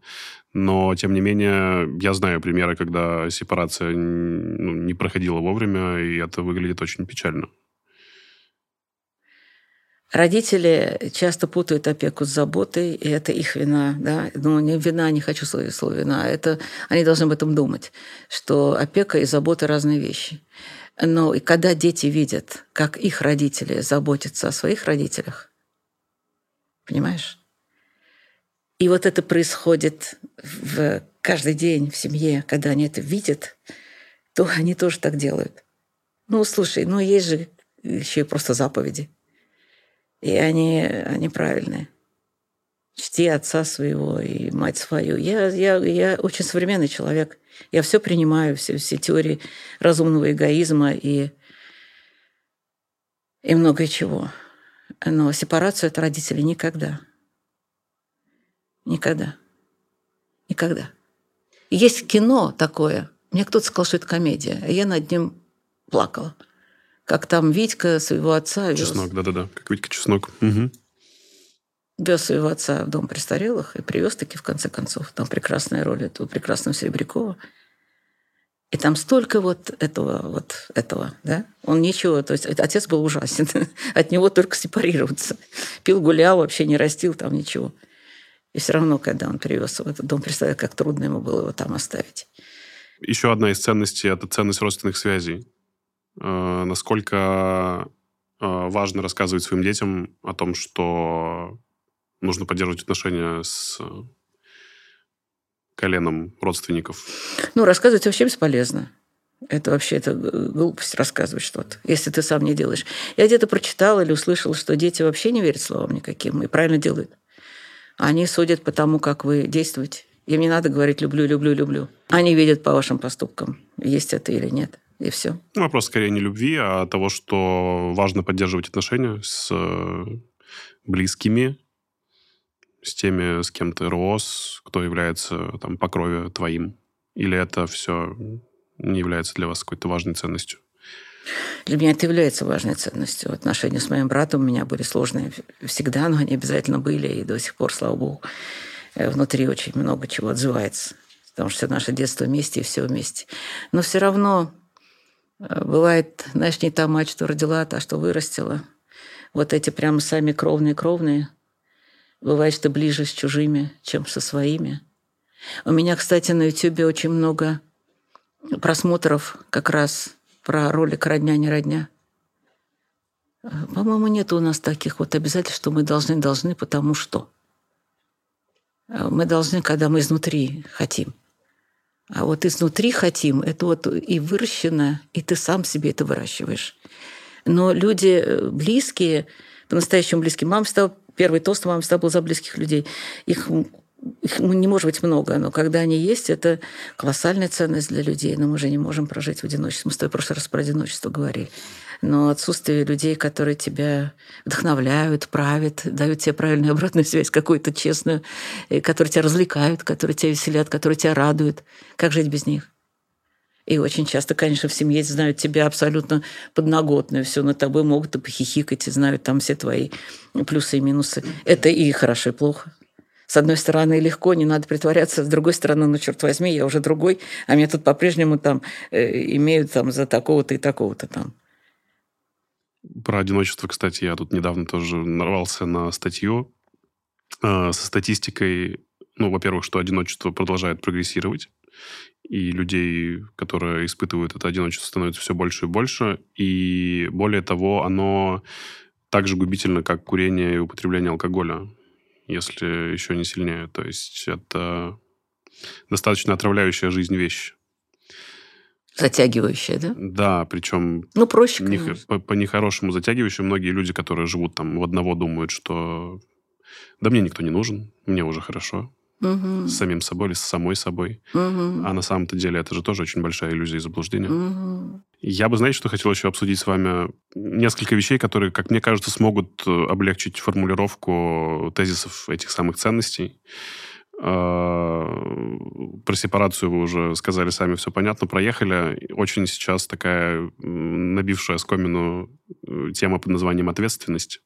Но, тем не менее, я знаю примеры, когда сепарация ну, не проходила вовремя, и это выглядит очень печально. Родители часто путают опеку с заботой, и это их вина. Да? Ну, не вина, не хочу словить слово вина. Это, они должны об этом думать, что опека и забота – разные вещи. Но и когда дети видят, как их родители заботятся о своих родителях, понимаешь? И вот это происходит в каждый день в семье, когда они это видят, то они тоже так делают. Ну, слушай, ну есть же еще и просто заповеди – и они, они правильные. Чти отца своего и мать свою. Я, я, я очень современный человек. Я все принимаю, все, все теории разумного эгоизма и, и многое чего. Но сепарацию от родителей никогда. Никогда. Никогда. Есть кино такое. Мне кто-то сказал, что это комедия. А я над ним плакала как там Витька своего отца вез. Чеснок, да-да-да, как Витька Чеснок. Угу. Вез своего отца в дом престарелых и привез таки в конце концов. Там прекрасная роль этого прекрасного Серебрякова. И там столько вот этого, вот этого, да? Он ничего, то есть отец был ужасен. От него только сепарироваться. Пил, гулял, вообще не растил там ничего. И все равно, когда он привез в этот дом, представляю, как трудно ему было его там оставить. Еще одна из ценностей – это ценность родственных связей. Э, насколько э, важно рассказывать своим детям о том, что нужно поддерживать отношения с коленом родственников? Ну, рассказывать вообще бесполезно. Это вообще это глупость рассказывать что-то, если ты сам не делаешь. Я где-то прочитала или услышала, что дети вообще не верят словам никаким и правильно делают. Они судят по тому, как вы действуете. Им не надо говорить «люблю, люблю, люблю». Они видят по вашим поступкам, есть это или нет и все. Ну, вопрос скорее не любви, а того, что важно поддерживать отношения с э, близкими, с теми, с кем ты рос, кто является там по крови твоим. Или это все не является для вас какой-то важной ценностью? Для меня это является важной ценностью. Отношения с моим братом у меня были сложные всегда, но они обязательно были, и до сих пор, слава богу, э, внутри очень много чего отзывается. Потому что все наше детство вместе и все вместе. Но все равно Бывает, знаешь, не та мать, что родила, а та, что вырастила. Вот эти прям сами кровные-кровные. Бывает, что ближе с чужими, чем со своими. У меня, кстати, на YouTube очень много просмотров как раз про ролик «Родня, не родня». По-моему, нет у нас таких вот обязательств, что мы должны, должны, потому что. Мы должны, когда мы изнутри хотим. А вот изнутри хотим, это вот и выращено, и ты сам себе это выращиваешь. Но люди э, близкие, по-настоящему близкие, мама стала, первый тост мама стала был за близких людей. Их их не может быть много, но когда они есть, это колоссальная ценность для людей. Но мы же не можем прожить в одиночестве. Мы с тобой в прошлый раз про одиночество говорили. Но отсутствие людей, которые тебя вдохновляют, правят, дают тебе правильную обратную связь, какую-то честную, которые тебя развлекают, которые тебя веселят, которые тебя радуют. Как жить без них? И очень часто, конечно, в семье знают тебя абсолютно подноготную, все над тобой могут и похихикать, и знают там все твои плюсы и минусы. Это и хорошо, и плохо с одной стороны, легко, не надо притворяться, с другой стороны, ну, черт возьми, я уже другой, а меня тут по-прежнему там э, имеют там за такого-то и такого-то там. Про одиночество, кстати, я тут недавно тоже нарвался на статью э, со статистикой, ну, во-первых, что одиночество продолжает прогрессировать, и людей, которые испытывают это одиночество, становится все больше и больше, и более того, оно так же губительно, как курение и употребление алкоголя, если еще не сильнее. То есть это достаточно отравляющая жизнь вещь. Затягивающая, да? Да, причем Ну, проще, не- по, по нехорошему затягивающему. Многие люди, которые живут там в одного, думают, что да мне никто не нужен, мне уже хорошо. Мгм. С самим собой или с самой собой. Мгм. А на самом-то деле это же тоже очень большая иллюзия и заблуждение. Мгм. Я бы, знаете, что хотел еще обсудить с вами? Несколько вещей, которые, как мне кажется, смогут э, облегчить формулировку тезисов этих самых ценностей. Э, Про сепарацию вы уже сказали сами, все понятно, проехали. Очень сейчас такая набившая скомину э, тема под названием ответственность.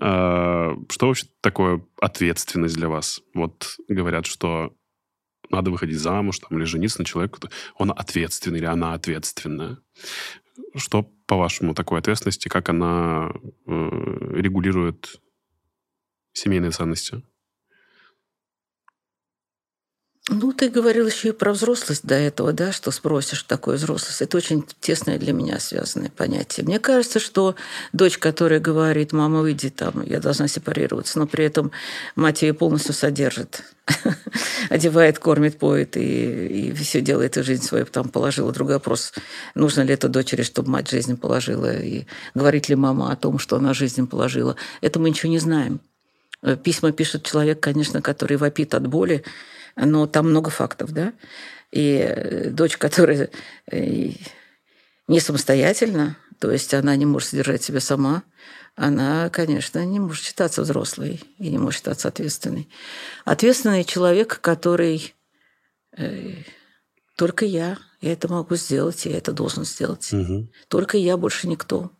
Э, Что вообще такое ответственность для вас? Вот говорят, что надо выходить замуж там, или жениться на человеку, он ответственный или она ответственная. Что, по-вашему, такое ответственность и как она регулирует семейные ценности? Ну, ты говорил еще и про взрослость до этого, да, что спросишь, такое взрослость. Это очень тесное для меня связанное понятие. Мне кажется, что дочь, которая говорит, мама, выйди там, я должна сепарироваться, но при этом мать ее полностью содержит, одевает, кормит, поет и, и все делает, и жизнь свою там положила. Другой вопрос, нужно ли это дочери, чтобы мать жизнь положила, и говорит ли мама о том, что она жизнь положила. Это мы ничего не знаем. Э, Письма пишет человек, конечно, который вопит от боли, но там много фактов, да. И э, дочь, которая э, не самостоятельна, то есть она не может содержать себя сама, она, конечно, не может считаться взрослой и не может считаться ответственной. Ответственный человек, который только я, я это могу сделать, я это должен сделать. Только я, больше никто.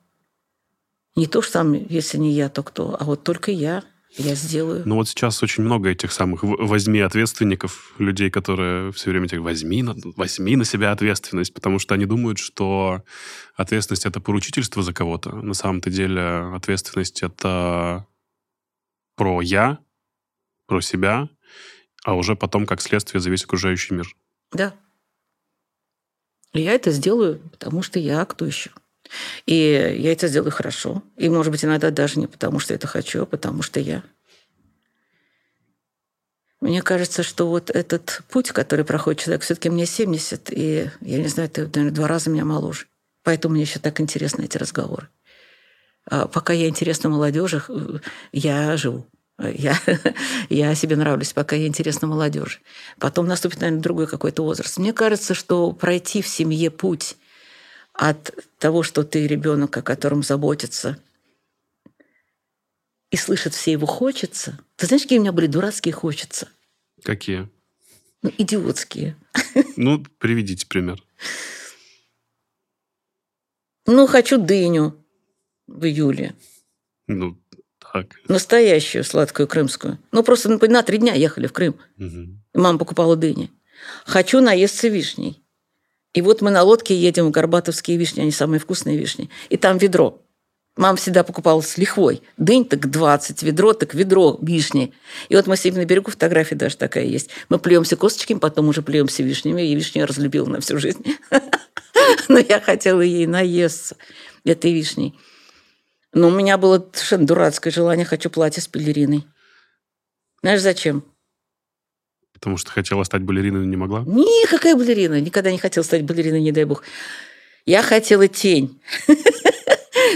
Не то, что там, если не я, то кто, а вот только я, я сделаю. Ну вот сейчас очень много этих самых возьми ответственников, людей, которые все время тебе возьми на, возьми на себя ответственность, потому что они думают, что ответственность это поручительство за кого-то. На самом-то деле ответственность это про я, про себя, а уже потом как следствие за весь окружающий мир. Да. И я это сделаю, потому что я кто еще. И я это сделаю хорошо. И, может быть, иногда даже не потому, что это хочу, а потому что я. Мне кажется, что вот этот путь, который проходит человек, все-таки мне 70, и я не знаю, ты, наверное, два раза меня моложе. Поэтому мне еще так интересны эти разговоры. А пока я интересна молодежи, э, я живу. Я, я себе нравлюсь, пока я интересна молодежи. Потом наступит, наверное, другой какой-то возраст. Мне кажется, что пройти в семье путь от того, что ты ребенок, о котором заботится, и слышит все его хочется. Ты знаешь, какие у меня были дурацкие хочется? Какие? Ну, идиотские. Ну, приведите пример. Ну, хочу дыню в июле. Ну, так. Настоящую сладкую крымскую. Ну, просто на на три дня ехали в Крым. И мама покупала дыни. Хочу наесться вишней. И вот мы на лодке едем в Горбатовские вишни, они самые вкусные вишни. И там ведро. Мама всегда покупала с лихвой. Дынь так 20, ведро так ведро вишни. И вот мы сидим на берегу, фотография даже такая есть. Мы плюемся косточками, потом уже плюемся вишнями. И вишню я разлюбила на всю жизнь. Но я хотела ей наесться этой вишней. Но у меня было совершенно дурацкое желание, хочу платье с пелериной. Знаешь, зачем? Потому что хотела стать балериной, но не могла. Никакая балерина. Никогда не хотела стать балериной, не дай бог. Я хотела тень.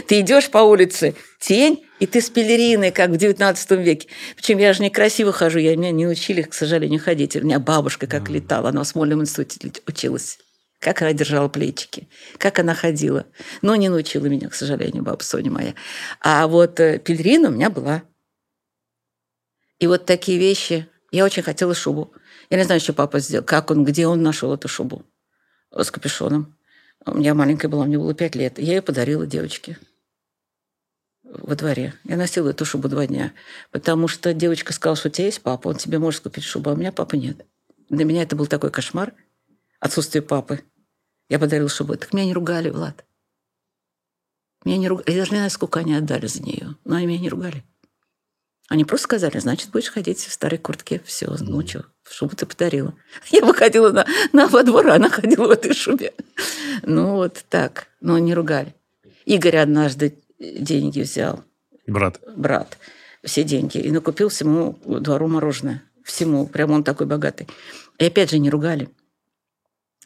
Ты идешь по улице, тень, и ты с пелериной, как в 19 веке. Причем я же некрасиво хожу, я, меня не учили, к сожалению, ходить. У меня бабушка как летала, она в Смольном институте училась. Как она держала плечики, как она ходила. Но не научила меня, к сожалению, баба Соня моя. А вот э, пелерина у меня была. И вот такие вещи. Я очень хотела шубу. Я не знаю, что папа сделал, как он, где он нашел эту шубу с капюшоном. У меня маленькая была, мне было пять лет. Я ее подарила девочке во дворе. Я носила эту шубу два дня, потому что девочка сказала, что у тебя есть папа, он тебе может купить шубу, а у меня папы нет. Для меня это был такой кошмар, отсутствие папы. Я подарила шубу. Так меня не ругали, Влад. Меня не ругали. Я даже не знаю, сколько они отдали за нее, но они меня не ругали. Они просто сказали, значит, будешь ходить в старой куртке. Все, ну что, шубу ты подарила. Я выходила на, на во двор, а она ходила в этой шубе. Ну вот так. Но не ругали. Игорь однажды деньги взял, Брат. брат, все деньги, и накупил всему двору мороженое. Всему. Прям он такой богатый. И опять же не ругали.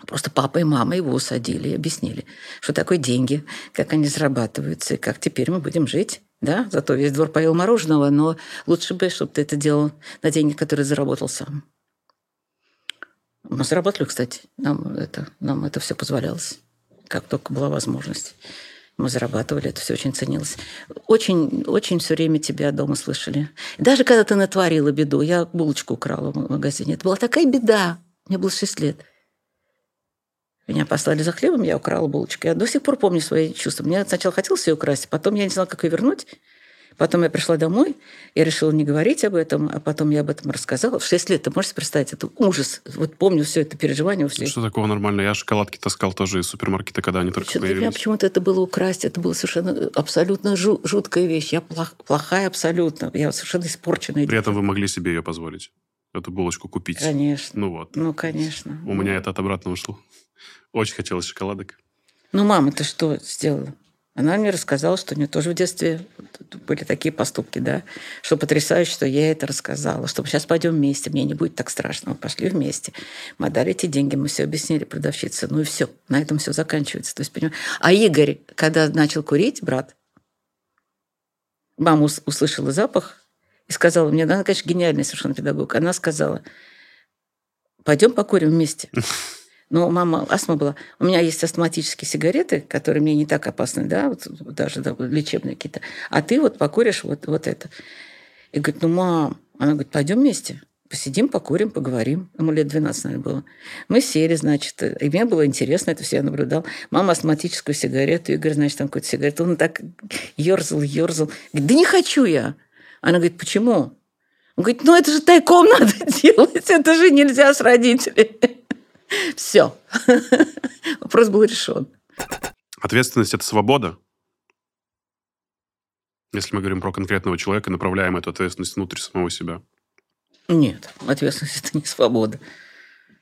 Просто папа и мама его усадили и объяснили, что такое деньги, как они зарабатываются, и как теперь мы будем жить. Да, зато весь двор поел мороженого, но лучше бы, чтобы ты это делал на деньги, которые заработал сам. Мы заработали, кстати. Нам это, нам это все позволялось, как только была возможность. Мы зарабатывали, это все очень ценилось. Очень, очень все время тебя дома слышали. Даже когда ты натворила беду, я булочку украла в магазине. Это была такая беда. Мне было 6 лет. Меня послали за хлебом, я украла булочку. Я до сих пор помню свои чувства. Мне сначала хотелось ее украсть, потом я не знала, как ее вернуть. Потом я пришла домой, я решила не говорить об этом, а потом я об этом рассказала. В 6 лет, ты можешь представить, это ужас. Вот помню все это переживание. Все. Что такого нормально? Я шоколадки таскал тоже из супермаркета, когда они только Что-то для меня появились. почему-то это было украсть, это было совершенно абсолютно жу- жуткая вещь. Я плох- плохая абсолютно, я совершенно испорченная. При этом вы могли себе ее позволить, эту булочку купить. Конечно. Ну вот. Ну, конечно. У меня это от обратного шло. Очень хотелось шоколадок. Ну, мама, ты что сделала? Она мне рассказала, что у нее тоже в детстве были такие поступки, да, что потрясающе, что я это рассказала, что сейчас пойдем вместе, мне не будет так страшно. Мы пошли вместе. Мы отдали эти деньги, мы все объяснили продавщице. Ну и все, на этом все заканчивается. То есть, понимаешь? А Игорь, когда начал курить, брат, мама ус- услышала запах и сказала мне, она, конечно, гениальный совершенно педагог, она сказала, пойдем покурим вместе. Но мама, астма была. У меня есть астматические сигареты, которые мне не так опасны, да, вот, даже да, лечебные какие-то. А ты вот покуришь вот, вот это. И говорит, ну, мам, она говорит, пойдем вместе. Посидим, покурим, поговорим. Ему лет 12, наверное, было. Мы сели, значит, и мне было интересно, это все я наблюдал. Мама астматическую сигарету, Игорь, значит, там какую-то сигарету. Он так ерзал, ерзал. Говорит, да не хочу я. Она говорит, почему? Он говорит, ну это же тайком надо делать, это же нельзя с родителями. Все. Вопрос был решен. Ответственность – это свобода. Если мы говорим про конкретного человека, направляем эту ответственность внутрь самого себя. Нет, ответственность – это не свобода.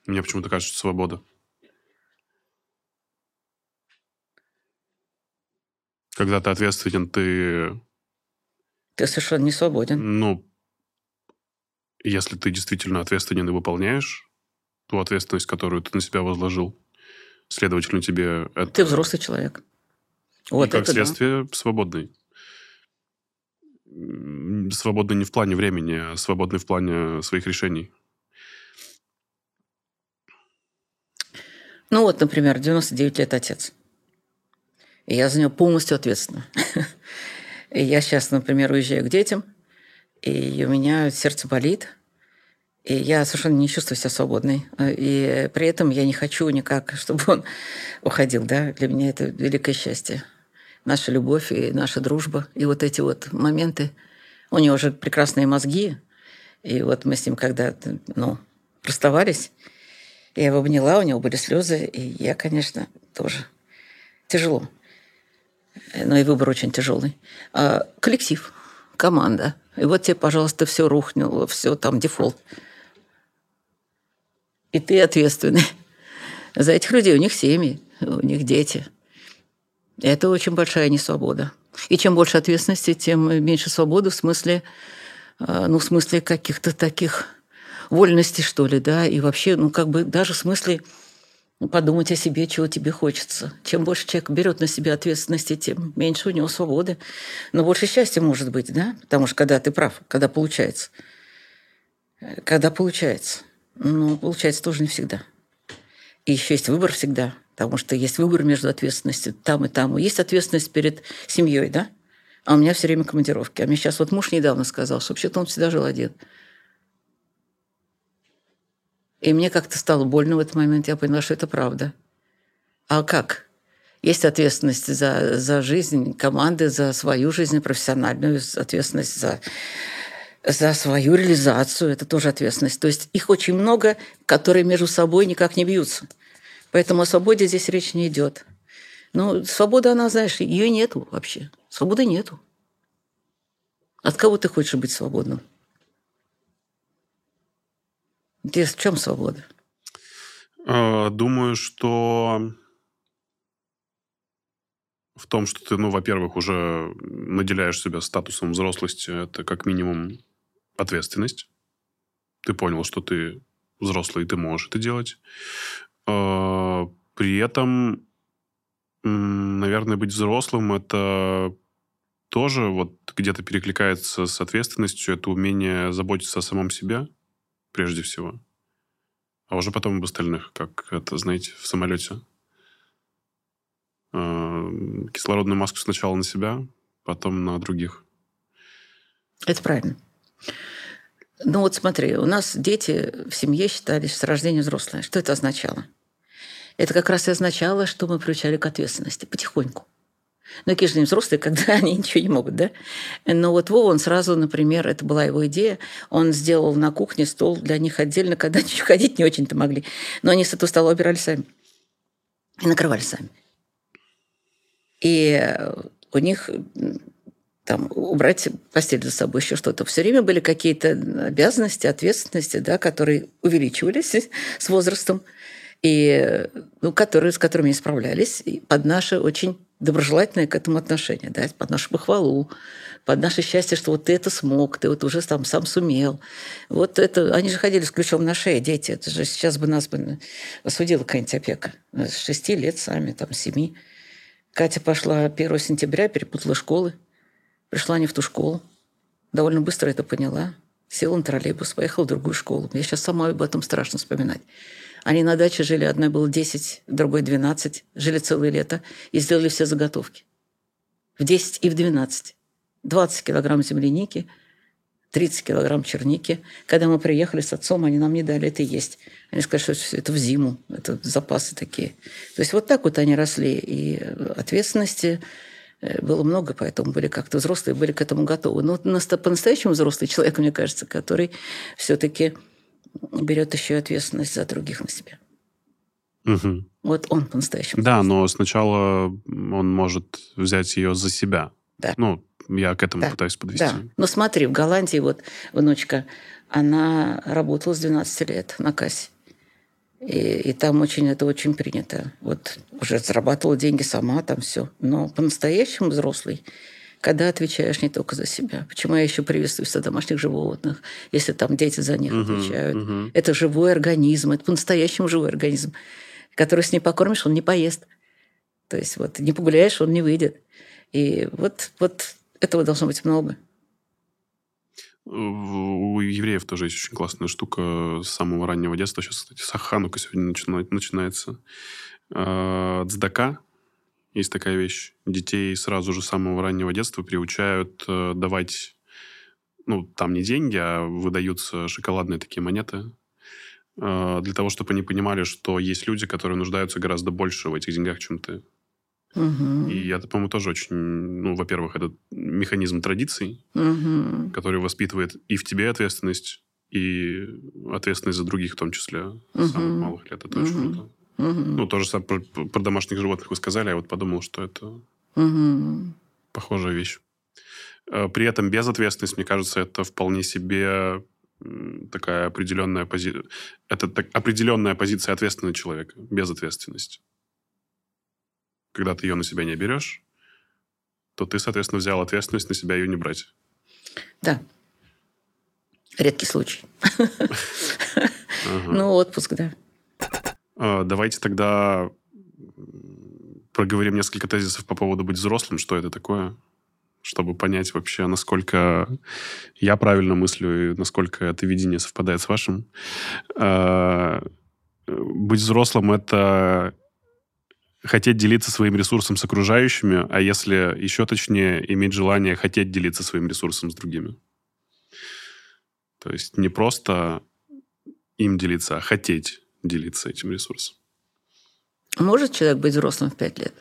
Мне почему-то кажется, что свобода. Когда ты ответственен, ты, Ты совершенно не свободен. ну, если ты действительно ответственен и выполняешь ту ответственность, которую ты на себя возложил, следовательно, тебе это... Ты взрослый человек. и Вот как это да. следствие свободный. Свободный не в плане времени, а свободный в плане своих решений. Ну вот, например, 99 лет отец. И я за него полностью ответственна. И я сейчас, например, уезжаю к детям, и у меня сердце болит, и я совершенно не чувствую себя свободной. И при этом я не хочу никак, чтобы он уходил. Да? Для меня это великое счастье. Наша любовь и наша дружба. И вот эти вот моменты. У него уже прекрасные мозги. И вот мы с ним когда ну, расставались, я его обняла, у него были слезы, и я, конечно, тоже тяжело. Но и выбор очень тяжелый. А коллектив, команда. И вот тебе, пожалуйста, все рухнуло, все там дефолт. И ты ответственный за этих людей. У них семьи, у них дети. Это очень большая несвобода. И чем больше ответственности, тем меньше свободы в смысле, э, ну, в смысле каких-то таких вольностей, что ли, да, и вообще, ну, как бы даже в смысле подумать о себе, чего тебе хочется. Чем больше человек берет на себя ответственности, тем меньше у него свободы. Но больше счастья может быть, да? Потому что когда ты прав, когда получается. Когда получается. Ну, получается тоже не всегда. И еще есть выбор всегда, потому что есть выбор между ответственностью там и там. Есть ответственность перед семьей, да? А у меня все время командировки. А мне сейчас вот муж недавно сказал, что вообще-то он всегда жил один. И мне как-то стало больно в этот момент. Я поняла, что это правда. А как? Есть ответственность за, за жизнь команды, за свою жизнь профессиональную, ответственность за, за свою реализацию. Это тоже ответственность. То есть их очень много, которые между собой никак не бьются. Поэтому о свободе здесь речь не идет. Ну, свобода, она, знаешь, ее нету вообще. Свободы нету. От кого ты хочешь быть свободным? Здесь в чем свобода? Э, Думаю, что в том, что ты, ну, во-первых, уже наделяешь себя статусом взрослости. Это как минимум ответственность. Ты понял, что ты взрослый, и ты можешь это делать. А, при этом, наверное, быть взрослым – это тоже вот где-то перекликается с ответственностью. Это умение заботиться о самом себе, прежде всего. А уже потом об остальных, как это, знаете, в самолете. А, кислородную маску сначала на себя, потом на других. Это правильно. Ну вот смотри, у нас дети в семье считались с рождения взрослые. Что это означало? Это как раз и означало, что мы приучали к ответственности потихоньку. Ну, какие же они взрослые, когда они ничего не могут, да? Но вот Вова, он сразу, например, это была его идея, он сделал на кухне стол для них отдельно, когда они ходить не очень-то могли. Но они с этого стола убирали сами. И накрывали сами. И у них там, убрать постель за собой, еще что-то. Все время были какие-то обязанности, ответственности, да, которые увеличивались с возрастом, и, ну, которые, с которыми не справлялись под наше очень доброжелательное к этому отношение, да, под нашу похвалу, под наше счастье, что вот ты это смог, ты вот уже там сам сумел. Вот это, они же ходили с ключом на шее, дети, это же сейчас бы нас бы осудила какая-нибудь опека. С шести лет сами, там, семи. Катя пошла 1 сентября, перепутала школы, Пришла не в ту школу. Довольно быстро это поняла. Села на троллейбус, поехала в другую школу. Я сейчас сама об этом страшно вспоминать. Они на даче жили, одной было 10, другой 12. Жили целое лето и сделали все заготовки. В 10 и в 12. 20 килограмм земляники, 30 килограмм черники. Когда мы приехали с отцом, они нам не дали это есть. Они сказали, что это в зиму, это запасы такие. То есть вот так вот они росли. И ответственности было много, поэтому были как-то взрослые, были к этому готовы. Но по-настоящему взрослый человек, мне кажется, который все-таки берет еще и ответственность за других на себя. Угу. Вот он по-настоящему. Да, но сначала он может взять ее за себя. Да. Ну, я к этому да. пытаюсь подвести. Да. Но смотри, в Голландии вот внучка, она работала с 12 лет на кассе. И, и там очень это очень принято. Вот уже зарабатывала деньги сама, там все. Но по-настоящему взрослый, когда отвечаешь не только за себя. Почему я еще приветствую всегда домашних животных, если там дети за них uh-huh, отвечают. Uh-huh. Это живой организм, это по-настоящему живой организм, который с ней покормишь, он не поест. То есть вот не погуляешь, он не выйдет. И вот, вот этого должно быть много. У евреев тоже есть очень классная штука с самого раннего детства. Сейчас, кстати, Саханука сегодня начинается. А, цдака. Есть такая вещь. Детей сразу же с самого раннего детства приучают э, давать... Ну, там не деньги, а выдаются шоколадные такие монеты. А, для того, чтобы они понимали, что есть люди, которые нуждаются гораздо больше в этих деньгах, чем ты. Угу. И это, по-моему, тоже очень, ну, во-первых, это механизм традиций, угу. который воспитывает и в тебе ответственность, и ответственность за других в том числе, угу. самых малых лет. Это угу. очень круто. Угу. Ну, тоже самое про, про домашних животных вы сказали, я вот подумал, что это угу. похожая вещь. Э, при этом безответственность, мне кажется, это вполне себе такая определенная позиция. Это так, определенная позиция ответственного человека, безответственность когда ты ее на себя не берешь, то ты, соответственно, взял ответственность на себя ее не брать. Да. Редкий случай. Ну, отпуск, да. А, давайте тогда проговорим несколько тезисов по поводу быть взрослым. Что это такое? Чтобы понять вообще, насколько я правильно мыслю и насколько это видение совпадает с вашим. А, быть взрослым — это хотеть делиться своим ресурсом с окружающими, а если еще точнее, иметь желание хотеть делиться своим ресурсом с другими. То есть не просто им делиться, а хотеть делиться этим ресурсом. Может человек быть взрослым в пять лет?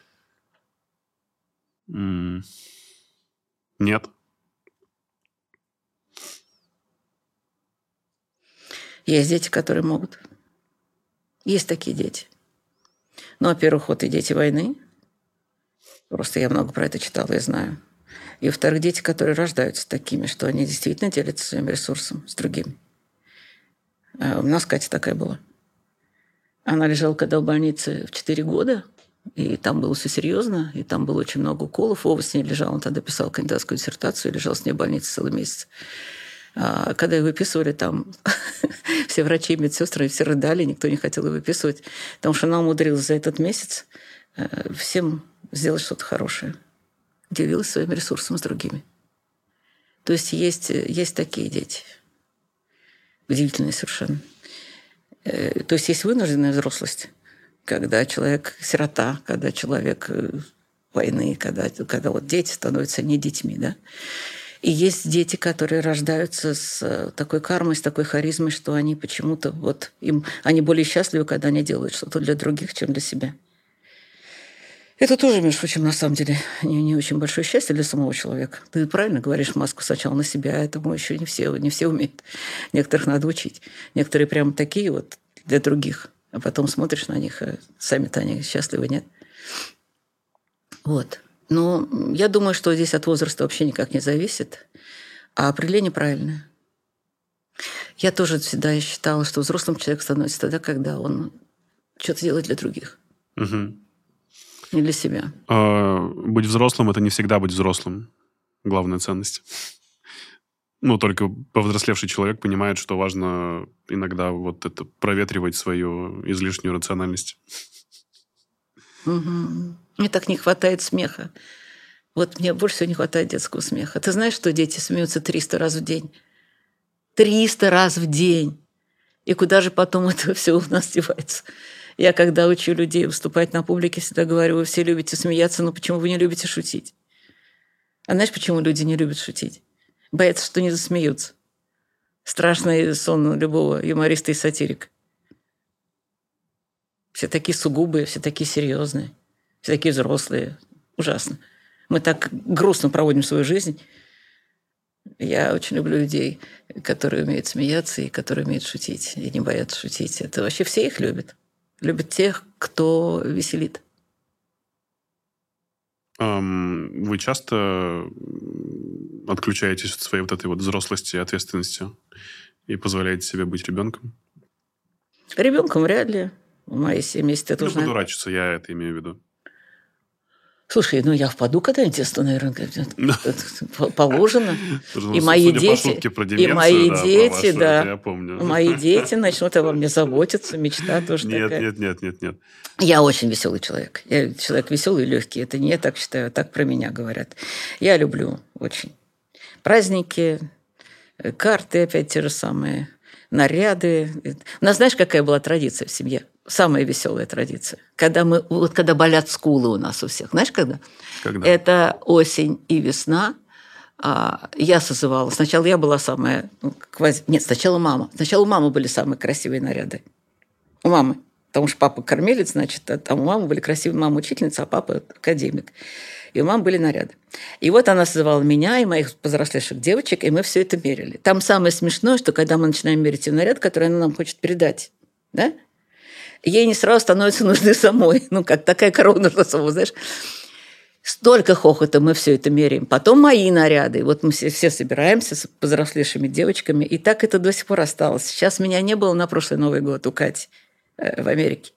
Mm. Нет. Есть дети, которые могут. Есть такие дети. Ну, во-первых, вот и дети войны. Просто я много про это читала и знаю. И, во-вторых, дети, которые рождаются такими, что они действительно делятся своим ресурсом с другими. А у нас Катя такая была. Она лежала когда в больнице в 4 года, И там было все серьезно, и там было очень много уколов. Вова с ней лежал, он тогда писал кандидатскую диссертацию, лежал с ней в больнице целый месяц. А когда ее выписывали, там все врачи медсестры все рыдали, никто не хотел ее выписывать, потому что она умудрилась за этот месяц э, всем сделать что-то хорошее. Делилась своим ресурсом с другими. То есть есть, есть такие дети. Удивительные совершенно. Э, то есть есть вынужденная взрослость, когда человек сирота, когда человек э, войны, когда, когда вот дети становятся не детьми, да. И есть дети, которые рождаются с э, такой кармой, с такой харизмой, что они почему-то вот им они более счастливы, когда они делают что-то для других, чем для себя. Это тоже, между прочим, на самом деле не, не очень большое счастье для самого человека. Ты правильно говоришь маску сначала на себя, а этому еще не все, не все умеют. Некоторых надо учить. Некоторые прямо такие вот для других. А потом смотришь на них, а сами-то они счастливы, нет? Вот. Но я думаю, что здесь от возраста вообще никак не зависит, а определение правильное. Я тоже всегда считала, что взрослым человек становится тогда, когда он что-то делает для других. Угу. Не для себя. А, быть взрослым – это не всегда быть взрослым. Главная ценность. Ну, только повзрослевший человек понимает, что важно иногда вот это проветривать свою излишнюю рациональность. Угу. Мне так не хватает смеха. Вот мне больше всего не хватает детского смеха. Ты знаешь, что дети смеются 300 раз в день? 300 раз в день. И куда же потом это все у нас девается? Я, когда учу людей выступать на публике, всегда говорю, вы все любите смеяться, но почему вы не любите шутить? А знаешь, почему люди не любят шутить? Боятся, что не засмеются. Страшный сон любого юмориста и сатирика. Все такие сугубые, все такие серьезные все такие взрослые. Ужасно. Мы так грустно проводим свою жизнь. Я очень люблю людей, которые умеют смеяться и которые умеют шутить, и не боятся шутить. Это вообще все их любят. Любят тех, кто веселит. Вы часто отключаетесь от своей вот этой вот взрослости и ответственности и позволяете себе быть ребенком? Ребенком вряд ли. В моей семье, если ты ну, должна... подурачиться, я это имею в виду. Слушай, ну я впаду когда-нибудь, если, наверное, положено. И мои дети, и мои дети, да, мои дети начнут обо мне заботиться, мечта тоже такая. Нет, нет, нет, нет. Я очень веселый человек. Я человек веселый и легкий. Это не я так считаю, так про меня говорят. Я люблю очень праздники, э, карты опять те же самые, наряды. У нас знаешь, какая была традиция в семье? Самая веселая традиция. Когда мы, вот когда болят скулы у нас у всех. Знаешь, когда? Когда? Это осень и весна. А, я созывала. Сначала я была самая... Ну, квази... Нет, сначала мама. Сначала у мамы были самые красивые наряды. У мамы. Потому что папа кормилец, значит, а там у мамы были красивые. Мама учительница, а папа академик. И у мамы были наряды. И вот она созывала меня и моих повзрослевших девочек, и мы все это мерили. Там самое смешное, что когда мы начинаем мерить наряд, который она нам хочет передать, да, ей не сразу становится нужны самой. Ну, как такая корова нужна самой, знаешь. Столько хохота мы все это меряем. Потом мои наряды. Вот мы все, все собираемся с повзрослевшими девочками. И так это до сих пор осталось. Сейчас меня не было на прошлый Новый год у Кати э, в Америке.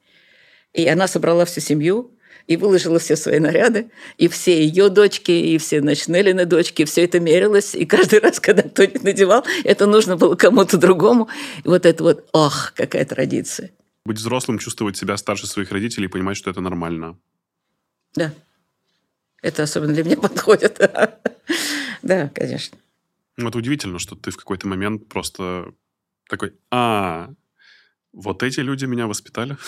И она собрала всю семью и выложила все свои наряды, и все ее дочки, и все значит, Неллины дочки, все это мерилось, и каждый раз, когда кто-нибудь надевал, это нужно было кому-то другому. И вот это вот, ох, какая традиция. Быть взрослым, чувствовать себя старше своих родителей и понимать, что это нормально. Да. Это особенно для меня подходит. Да, конечно. Ну, это удивительно, что ты в какой-то момент просто такой, а, вот эти люди меня воспитали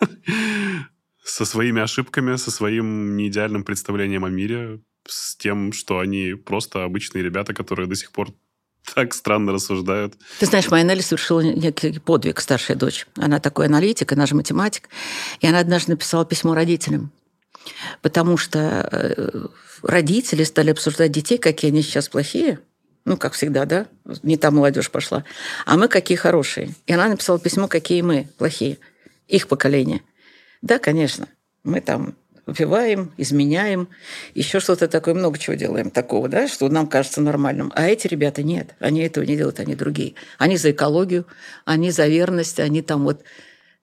со своими ошибками, со своим неидеальным представлением о мире, с тем, что они просто обычные ребята, которые до сих пор так странно рассуждают. Ты знаешь, моя Нелли совершила некий подвиг, старшая дочь. Она такой аналитик, она же математик. И она однажды написала письмо родителям. Потому что э, родители стали обсуждать детей, какие они сейчас плохие. Ну, как всегда, да? Не та молодежь пошла. А мы какие хорошие. И она написала письмо, какие мы плохие. Их поколение. Да, конечно. Мы там выпиваем, изменяем, еще что-то такое, много чего делаем такого, да, что нам кажется нормальным. А эти ребята нет, они этого не делают, они другие. Они за экологию, они за верность, они там вот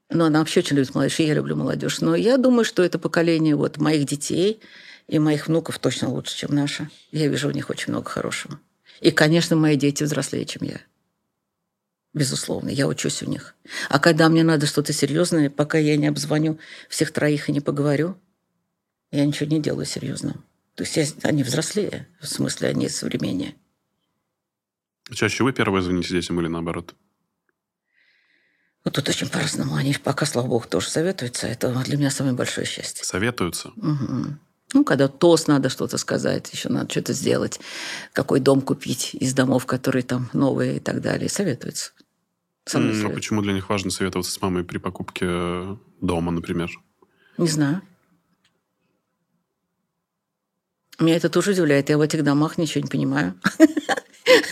Но она вообще очень любит молодежь, и я люблю молодежь. Но я думаю, что это поколение вот моих детей и моих внуков точно лучше, чем наше. Я вижу в них очень много хорошего. И, конечно, мои дети взрослее, чем я. Безусловно, я учусь у них. А когда мне надо что-то серьезное, пока я не обзвоню всех троих и не поговорю, я ничего не делаю серьезного. То есть я, они взрослее, в смысле они современнее. Чаще вы первые звоните детям или наоборот? Вот тут очень по-разному. Они пока, слава богу, тоже советуются. Это для меня самое большое счастье. Советуются? Угу. Ну, когда тост надо что-то сказать, еще надо что-то сделать, какой дом купить из домов, которые там новые и так далее. Советуются. Сами а почему для них важно советоваться с мамой при покупке дома, например? Не знаю. Меня это тоже удивляет. Я в этих домах ничего не понимаю.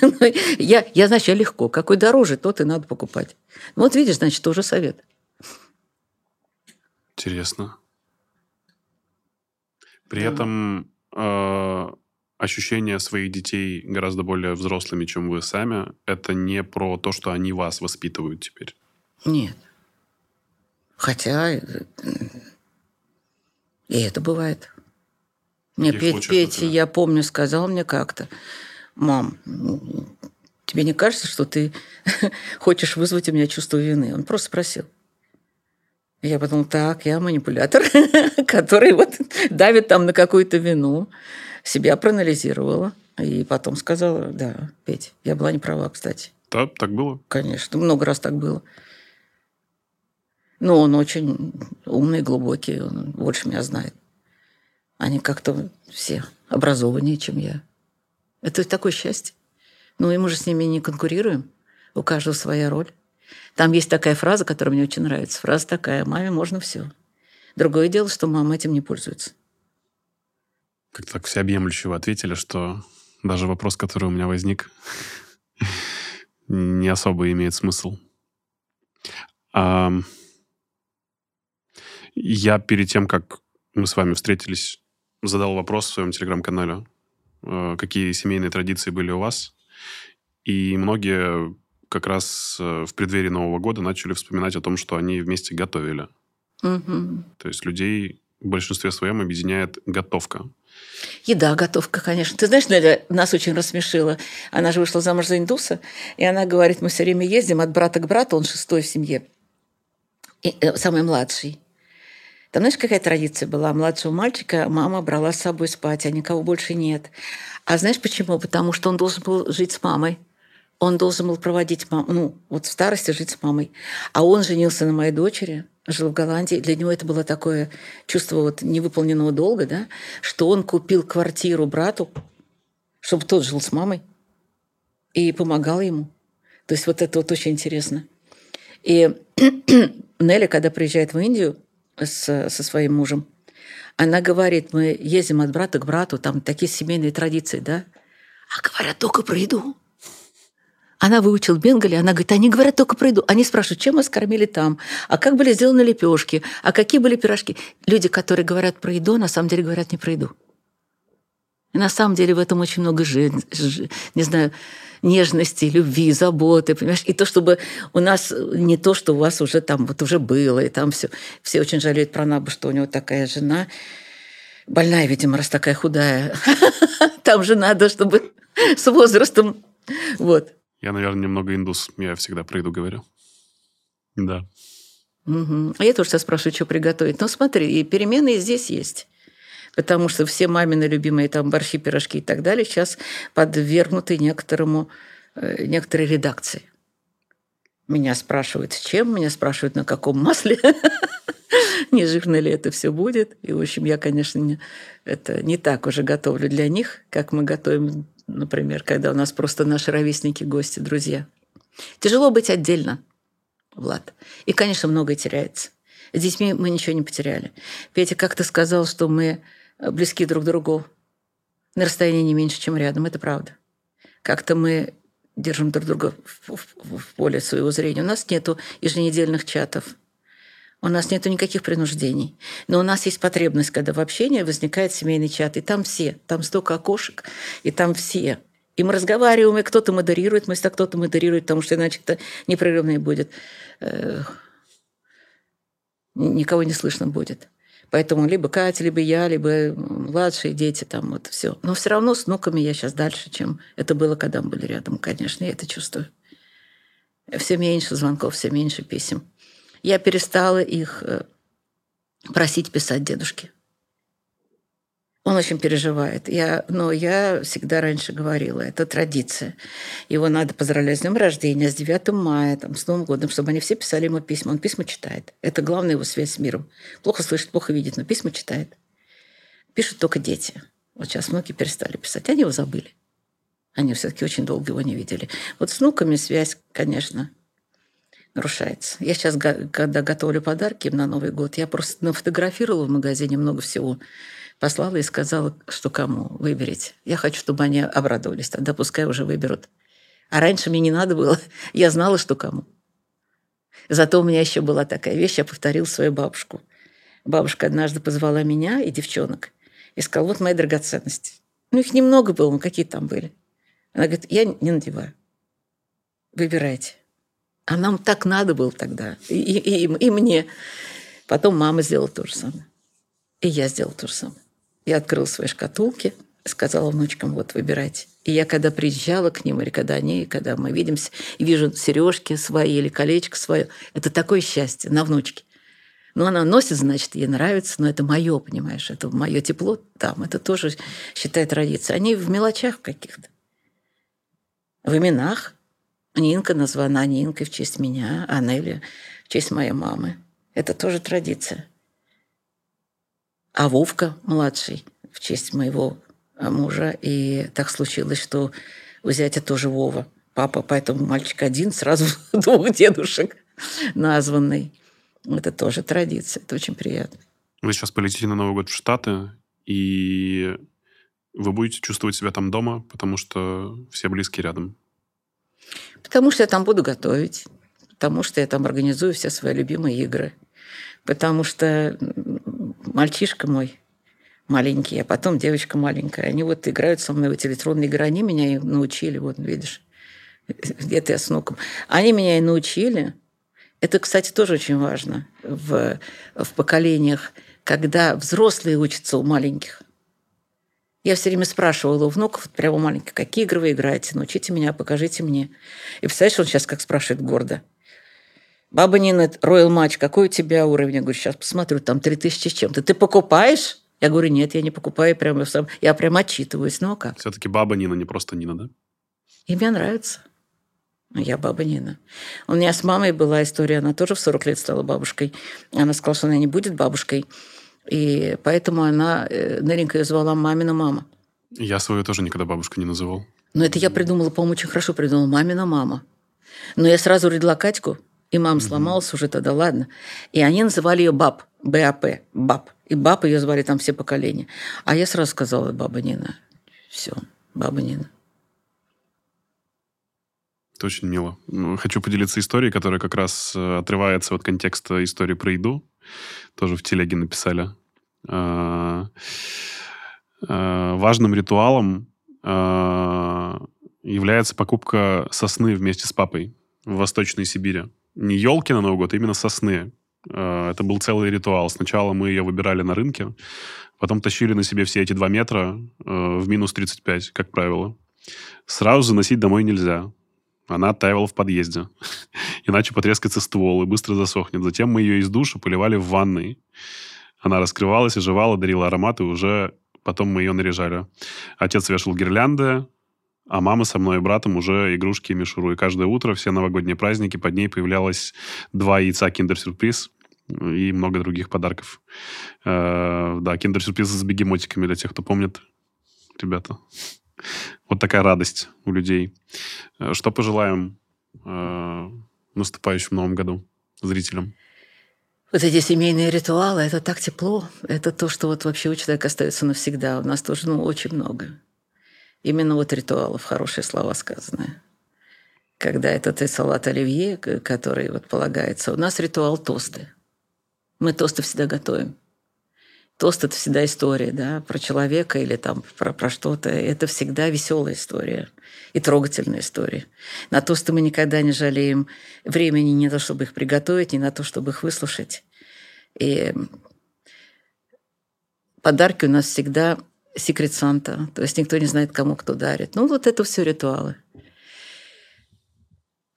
Ну, я, я, значит, я легко. Какой дороже, тот и надо покупать. Вот видишь, значит, тоже совет. Интересно. При да. этом э, ощущение своих детей гораздо более взрослыми, чем вы сами, это не про то, что они вас воспитывают теперь. Нет. Хотя и это бывает. Мне Петь, Петя, я помню, сказал мне как-то, мам, тебе не кажется, что ты хочешь вызвать у меня чувство вины? Он просто спросил. Я подумала, так, я манипулятор, который вот давит там на какую-то вину. Себя проанализировала. И потом сказала, да, Петь, я была не права, кстати. Да, так было? Конечно, много раз так было. Но он очень умный, глубокий, он больше меня знает. Они как-то все образованнее, чем я. Это такое счастье. Ну, и мы же с ними не конкурируем. У каждого своя роль. Там есть такая фраза, которая мне очень нравится. Фраза такая «маме можно все». Другое дело, что мама этим не пользуется. Как-то так всеобъемлюще вы ответили, что даже вопрос, который у меня возник, не особо имеет смысл. Я перед тем, как мы с вами встретились, задал вопрос в своем телеграм-канале, э, какие семейные традиции были у вас. И многие как раз э, в преддверии Нового года начали вспоминать о том, что они вместе готовили. Угу. То есть людей в большинстве своем объединяет готовка. Еда, готовка, конечно. Ты знаешь, Неля нас очень рассмешила. Она же вышла замуж за индуса, и она говорит, мы все время ездим от брата к брату, он шестой в семье, и, э, самый младший. Там, знаешь, какая традиция была? Младшего мальчика мама брала с собой спать, а никого больше нет. А знаешь почему? Потому что он должен был жить с мамой. Он должен был проводить маму, ну, вот в старости жить с мамой. А он женился на моей дочери, жил в Голландии. Для него это было такое чувство вот невыполненного долга, да, что он купил квартиру брату, чтобы тот жил с мамой и помогал ему. То есть вот это вот очень интересно. И Нелли, когда приезжает в Индию, с, со своим мужем. Она говорит, мы ездим от брата к брату, там такие семейные традиции, да? А говорят только про еду. Она выучила Бенгали, она говорит, они говорят только про еду. Они спрашивают, чем вас кормили там, а как были сделаны лепешки, а какие были пирожки. Люди, которые говорят про еду, на самом деле говорят не про еду. И на самом деле в этом очень много, жи, жи, не знаю, нежности, любви, заботы, понимаешь? И то, чтобы у нас не то, что у вас уже там вот уже было, и там все, все очень жалеют про Набу, что у него такая жена, больная, видимо, раз такая худая. Там же надо, чтобы с возрастом. Вот. Я, наверное, немного индус. Я всегда про еду говорю. Да. Угу. А я тоже тебя спрашиваю, что приготовить. Ну, смотри, и перемены здесь есть потому что все мамины любимые там борщи, пирожки и так далее сейчас подвергнуты некоторому, э, некоторой редакции. Меня спрашивают, с чем, меня спрашивают, на каком масле, не жирно ли это все будет. И, в общем, я, конечно, не, это не так уже готовлю для них, как мы готовим, например, когда у нас просто наши ровесники, гости, друзья. Тяжело быть отдельно, Влад. И, конечно, многое теряется. С детьми мы ничего не потеряли. Петя как-то сказал, что мы близки друг к другу на расстоянии не меньше, чем рядом. Это правда. Как-то мы держим друг друга в, в, в поле своего зрения. У нас нету еженедельных чатов. У нас нету никаких принуждений. Но у нас есть потребность, когда в общении возникает семейный чат. И там все. Там столько окошек. И там все. И мы разговариваем, и кто-то модерирует, мы если кто-то модерирует, потому что иначе это непрерывно будет. Никого не слышно будет. Поэтому либо Катя, либо я, либо младшие дети, там вот все. Но все равно с внуками я сейчас дальше, чем это было, когда мы были рядом, конечно, я это чувствую. Все меньше звонков, все меньше писем. Я перестала их э, просить писать дедушке. Он очень переживает. Я, но я всегда раньше говорила, это традиция. Его надо поздравлять с днем рождения, с 9 мая, там, с Новым годом, чтобы они все писали ему письма. Он письма читает. Это главная его связь с миром. Плохо слышит, плохо видит, но письма читает. Пишут только дети. Вот сейчас многие перестали писать. Они его забыли. Они все-таки очень долго его не видели. Вот с внуками связь, конечно, нарушается. Я сейчас, когда готовлю подарки им на Новый год, я просто нафотографировала в магазине много всего послала и сказала, что кому выберите. Я хочу, чтобы они обрадовались, тогда пускай уже выберут. А раньше мне не надо было, я знала, что кому. Зато у меня еще была такая вещь, я повторил свою бабушку. Бабушка однажды позвала меня и девчонок и сказала, вот мои драгоценности. Ну, их немного было, ну, какие там были. Она говорит, я не надеваю. Выбирайте. А нам так надо было тогда. И, и, и, и мне. Потом мама сделала то же самое. И я сделала то же самое. Я открыла свои шкатулки, сказала внучкам, вот, выбирайте. И я, когда приезжала к ним, или когда они, когда мы видимся, и вижу сережки свои или колечко свое, это такое счастье на внучке. Ну, она носит, значит, ей нравится, но это мое, понимаешь, это мое тепло там, это тоже, считает традиция. Они в мелочах каких-то. В именах. Нинка названа Нинкой в честь меня, а в честь моей мамы. Это тоже традиция. А Вовка младший в честь моего а, мужа. И так случилось, что у зятя тоже Вова. Папа, поэтому мальчик один, сразу двух дедушек названный. Это тоже традиция, это очень приятно. Вы сейчас полетите на Новый год в Штаты, и вы будете чувствовать себя там дома, потому что все близкие рядом. Потому что я там буду готовить, потому что я там организую все свои любимые игры, потому что мальчишка мой маленький, а потом девочка маленькая. Они вот играют со мной в эти электронные игры. Они меня и научили, вот видишь, где-то я с внуком. Они меня и научили. Это, кстати, тоже очень важно в, в поколениях, когда взрослые учатся у маленьких. Я все время спрашивала у внуков, прямо маленьких, какие игры вы играете, научите меня, покажите мне. И представляешь, он сейчас как спрашивает гордо. Баба Нина, Royal Match, какой у тебя уровень? Я говорю, сейчас посмотрю, там 3000 с чем-то. Ты покупаешь? Я говорю, нет, я не покупаю, прямо сам, я прям отчитываюсь. Ну, а как? Все-таки баба Нина, не просто Нина, да? И мне нравится. Я баба Нина. У меня с мамой была история, она тоже в 40 лет стала бабушкой. Она сказала, что она не будет бабушкой. И поэтому она, э, Неренька ее звала мамина мама. Я свою тоже никогда бабушкой не называл. Но это я придумала, по-моему, очень хорошо придумала. Мамина мама. Но я сразу родила Катьку, и мама сломалась уже тогда, ладно. И они называли ее баб, БАП, баб. И баб ее звали там все поколения. А я сразу сказала, баба Нина. Все, баба Нина. Это очень мило. Ну, хочу поделиться историей, которая как раз э, отрывается от контекста истории про еду. Тоже в телеге написали. А, а, важным ритуалом а, является покупка сосны вместе с папой в Восточной Сибири не елки на Новый год, а именно сосны. Э, это был целый ритуал. Сначала мы ее выбирали на рынке, потом тащили на себе все эти два метра э, в минус 35, как правило. Сразу заносить домой нельзя. Она оттаивала в подъезде. Иначе потрескается ствол и быстро засохнет. Затем мы ее из душа поливали в ванной. Она раскрывалась, оживала, дарила ароматы, уже потом мы ее наряжали. Отец вешал гирлянды, а мама со мной и братом уже игрушки и мишуру. И каждое утро, все новогодние праздники, под ней появлялось два яйца киндер-сюрприз и много других подарков. Э, да, киндер-сюрпризы с бегемотиками, для тех, кто помнит, ребята. Вот такая радость у людей. Э, что пожелаем э, наступающем Новом году зрителям? Вот эти семейные ритуалы, это так тепло. Это то, что вот вообще у человека остается навсегда. У нас тоже ну, очень много. Именно вот ритуалов, хорошие слова сказанные. Когда этот и салат оливье, который вот полагается, у нас ритуал тосты. Мы тосты всегда готовим. Тост – это всегда история, да, про человека или там про, про что-то. Это всегда веселая история и трогательная история. На тосты мы никогда не жалеем времени не на то, чтобы их приготовить, не на то, чтобы их выслушать. И подарки у нас всегда секрет Санта. То есть никто не знает, кому кто дарит. Ну, вот это все ритуалы.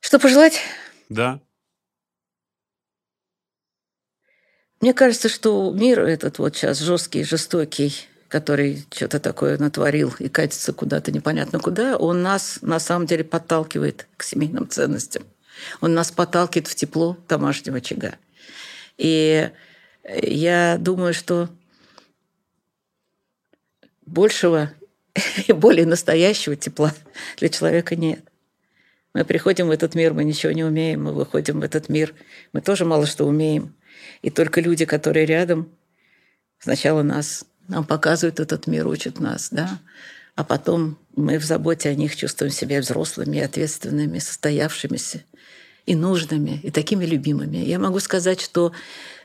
Что пожелать? Да. Мне кажется, что мир этот вот сейчас жесткий, жестокий, который что-то такое натворил и катится куда-то непонятно куда, он нас на самом деле подталкивает к семейным ценностям. Он нас подталкивает в тепло домашнего очага. И я думаю, что большего и более настоящего тепла для человека нет. Мы приходим в этот мир, мы ничего не умеем, мы выходим в этот мир, мы тоже мало что умеем. И только люди, которые рядом, сначала нас, нам показывают этот мир, учат нас, да, а потом мы в заботе о них чувствуем себя взрослыми, ответственными, состоявшимися и нужными, и такими любимыми. Я могу сказать, что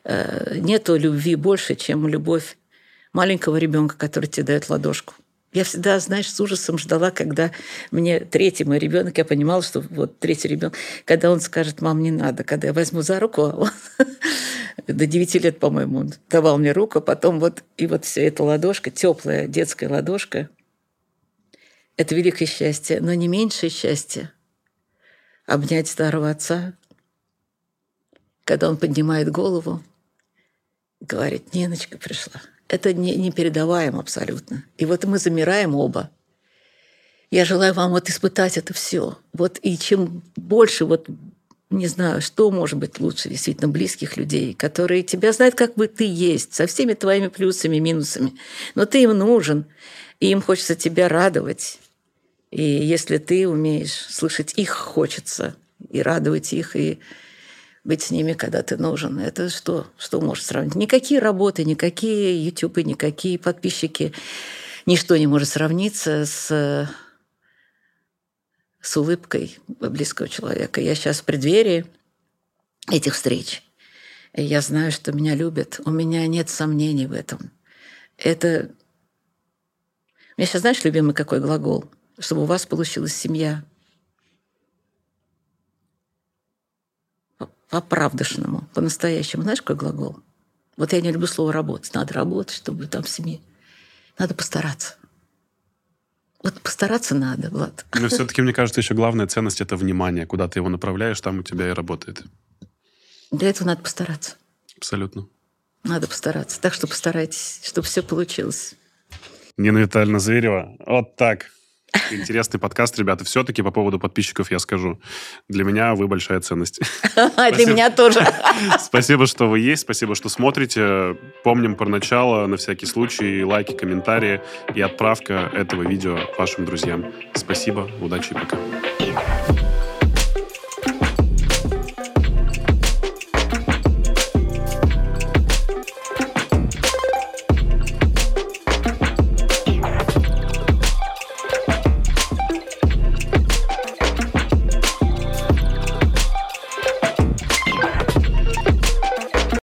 э, нету любви больше, чем любовь маленького ребенка, который тебе дает ладошку – я всегда, знаешь, с ужасом ждала, когда мне третий мой ребенок, я понимала, что вот третий ребенок, когда он скажет, мам, не надо, когда я возьму за руку, а он до 9 лет, по-моему, он давал мне руку, потом вот, и вот вся эта ладошка, теплая детская ладошка, это великое счастье, но не меньшее счастье обнять старого отца, когда он поднимает голову говорит, Ниночка пришла – это не, непередаваемо абсолютно. И вот мы замираем оба. Я желаю вам вот испытать это все. Вот и чем больше вот не знаю, что может быть лучше действительно близких людей, которые тебя знают, как бы ты есть, со всеми твоими плюсами минусами. Но ты им нужен, и им хочется тебя радовать. И если ты умеешь слышать их хочется, и радовать их, и быть с ними, когда ты нужен. Это что? Что может сравнить? Никакие работы, никакие ютубы, никакие подписчики, ничто не может сравниться с, с улыбкой близкого человека. Я сейчас в преддверии этих встреч. И я знаю, что меня любят. У меня нет сомнений в этом. Это... У меня сейчас, знаешь, любимый какой глагол? Чтобы у вас получилась семья – по-правдышному, по-настоящему. Знаешь, какой глагол? Вот я не люблю слово «работать». Надо работать, чтобы там в семье. Надо постараться. Вот постараться надо, Влад. Но все-таки, мне кажется, еще главная ценность – это внимание. Куда ты его направляешь, там у тебя и работает. Для этого надо постараться. Абсолютно. Надо постараться. Так что постарайтесь, чтобы все получилось. Нина Витальевна Зверева. Вот так. Интересный подкаст, ребята. Все-таки по поводу подписчиков я скажу. Для меня вы большая ценность. Для меня тоже. Спасибо, что вы есть. Спасибо, что смотрите. Помним про начало. На всякий случай лайки, комментарии и отправка этого видео вашим друзьям. Спасибо. Удачи и пока.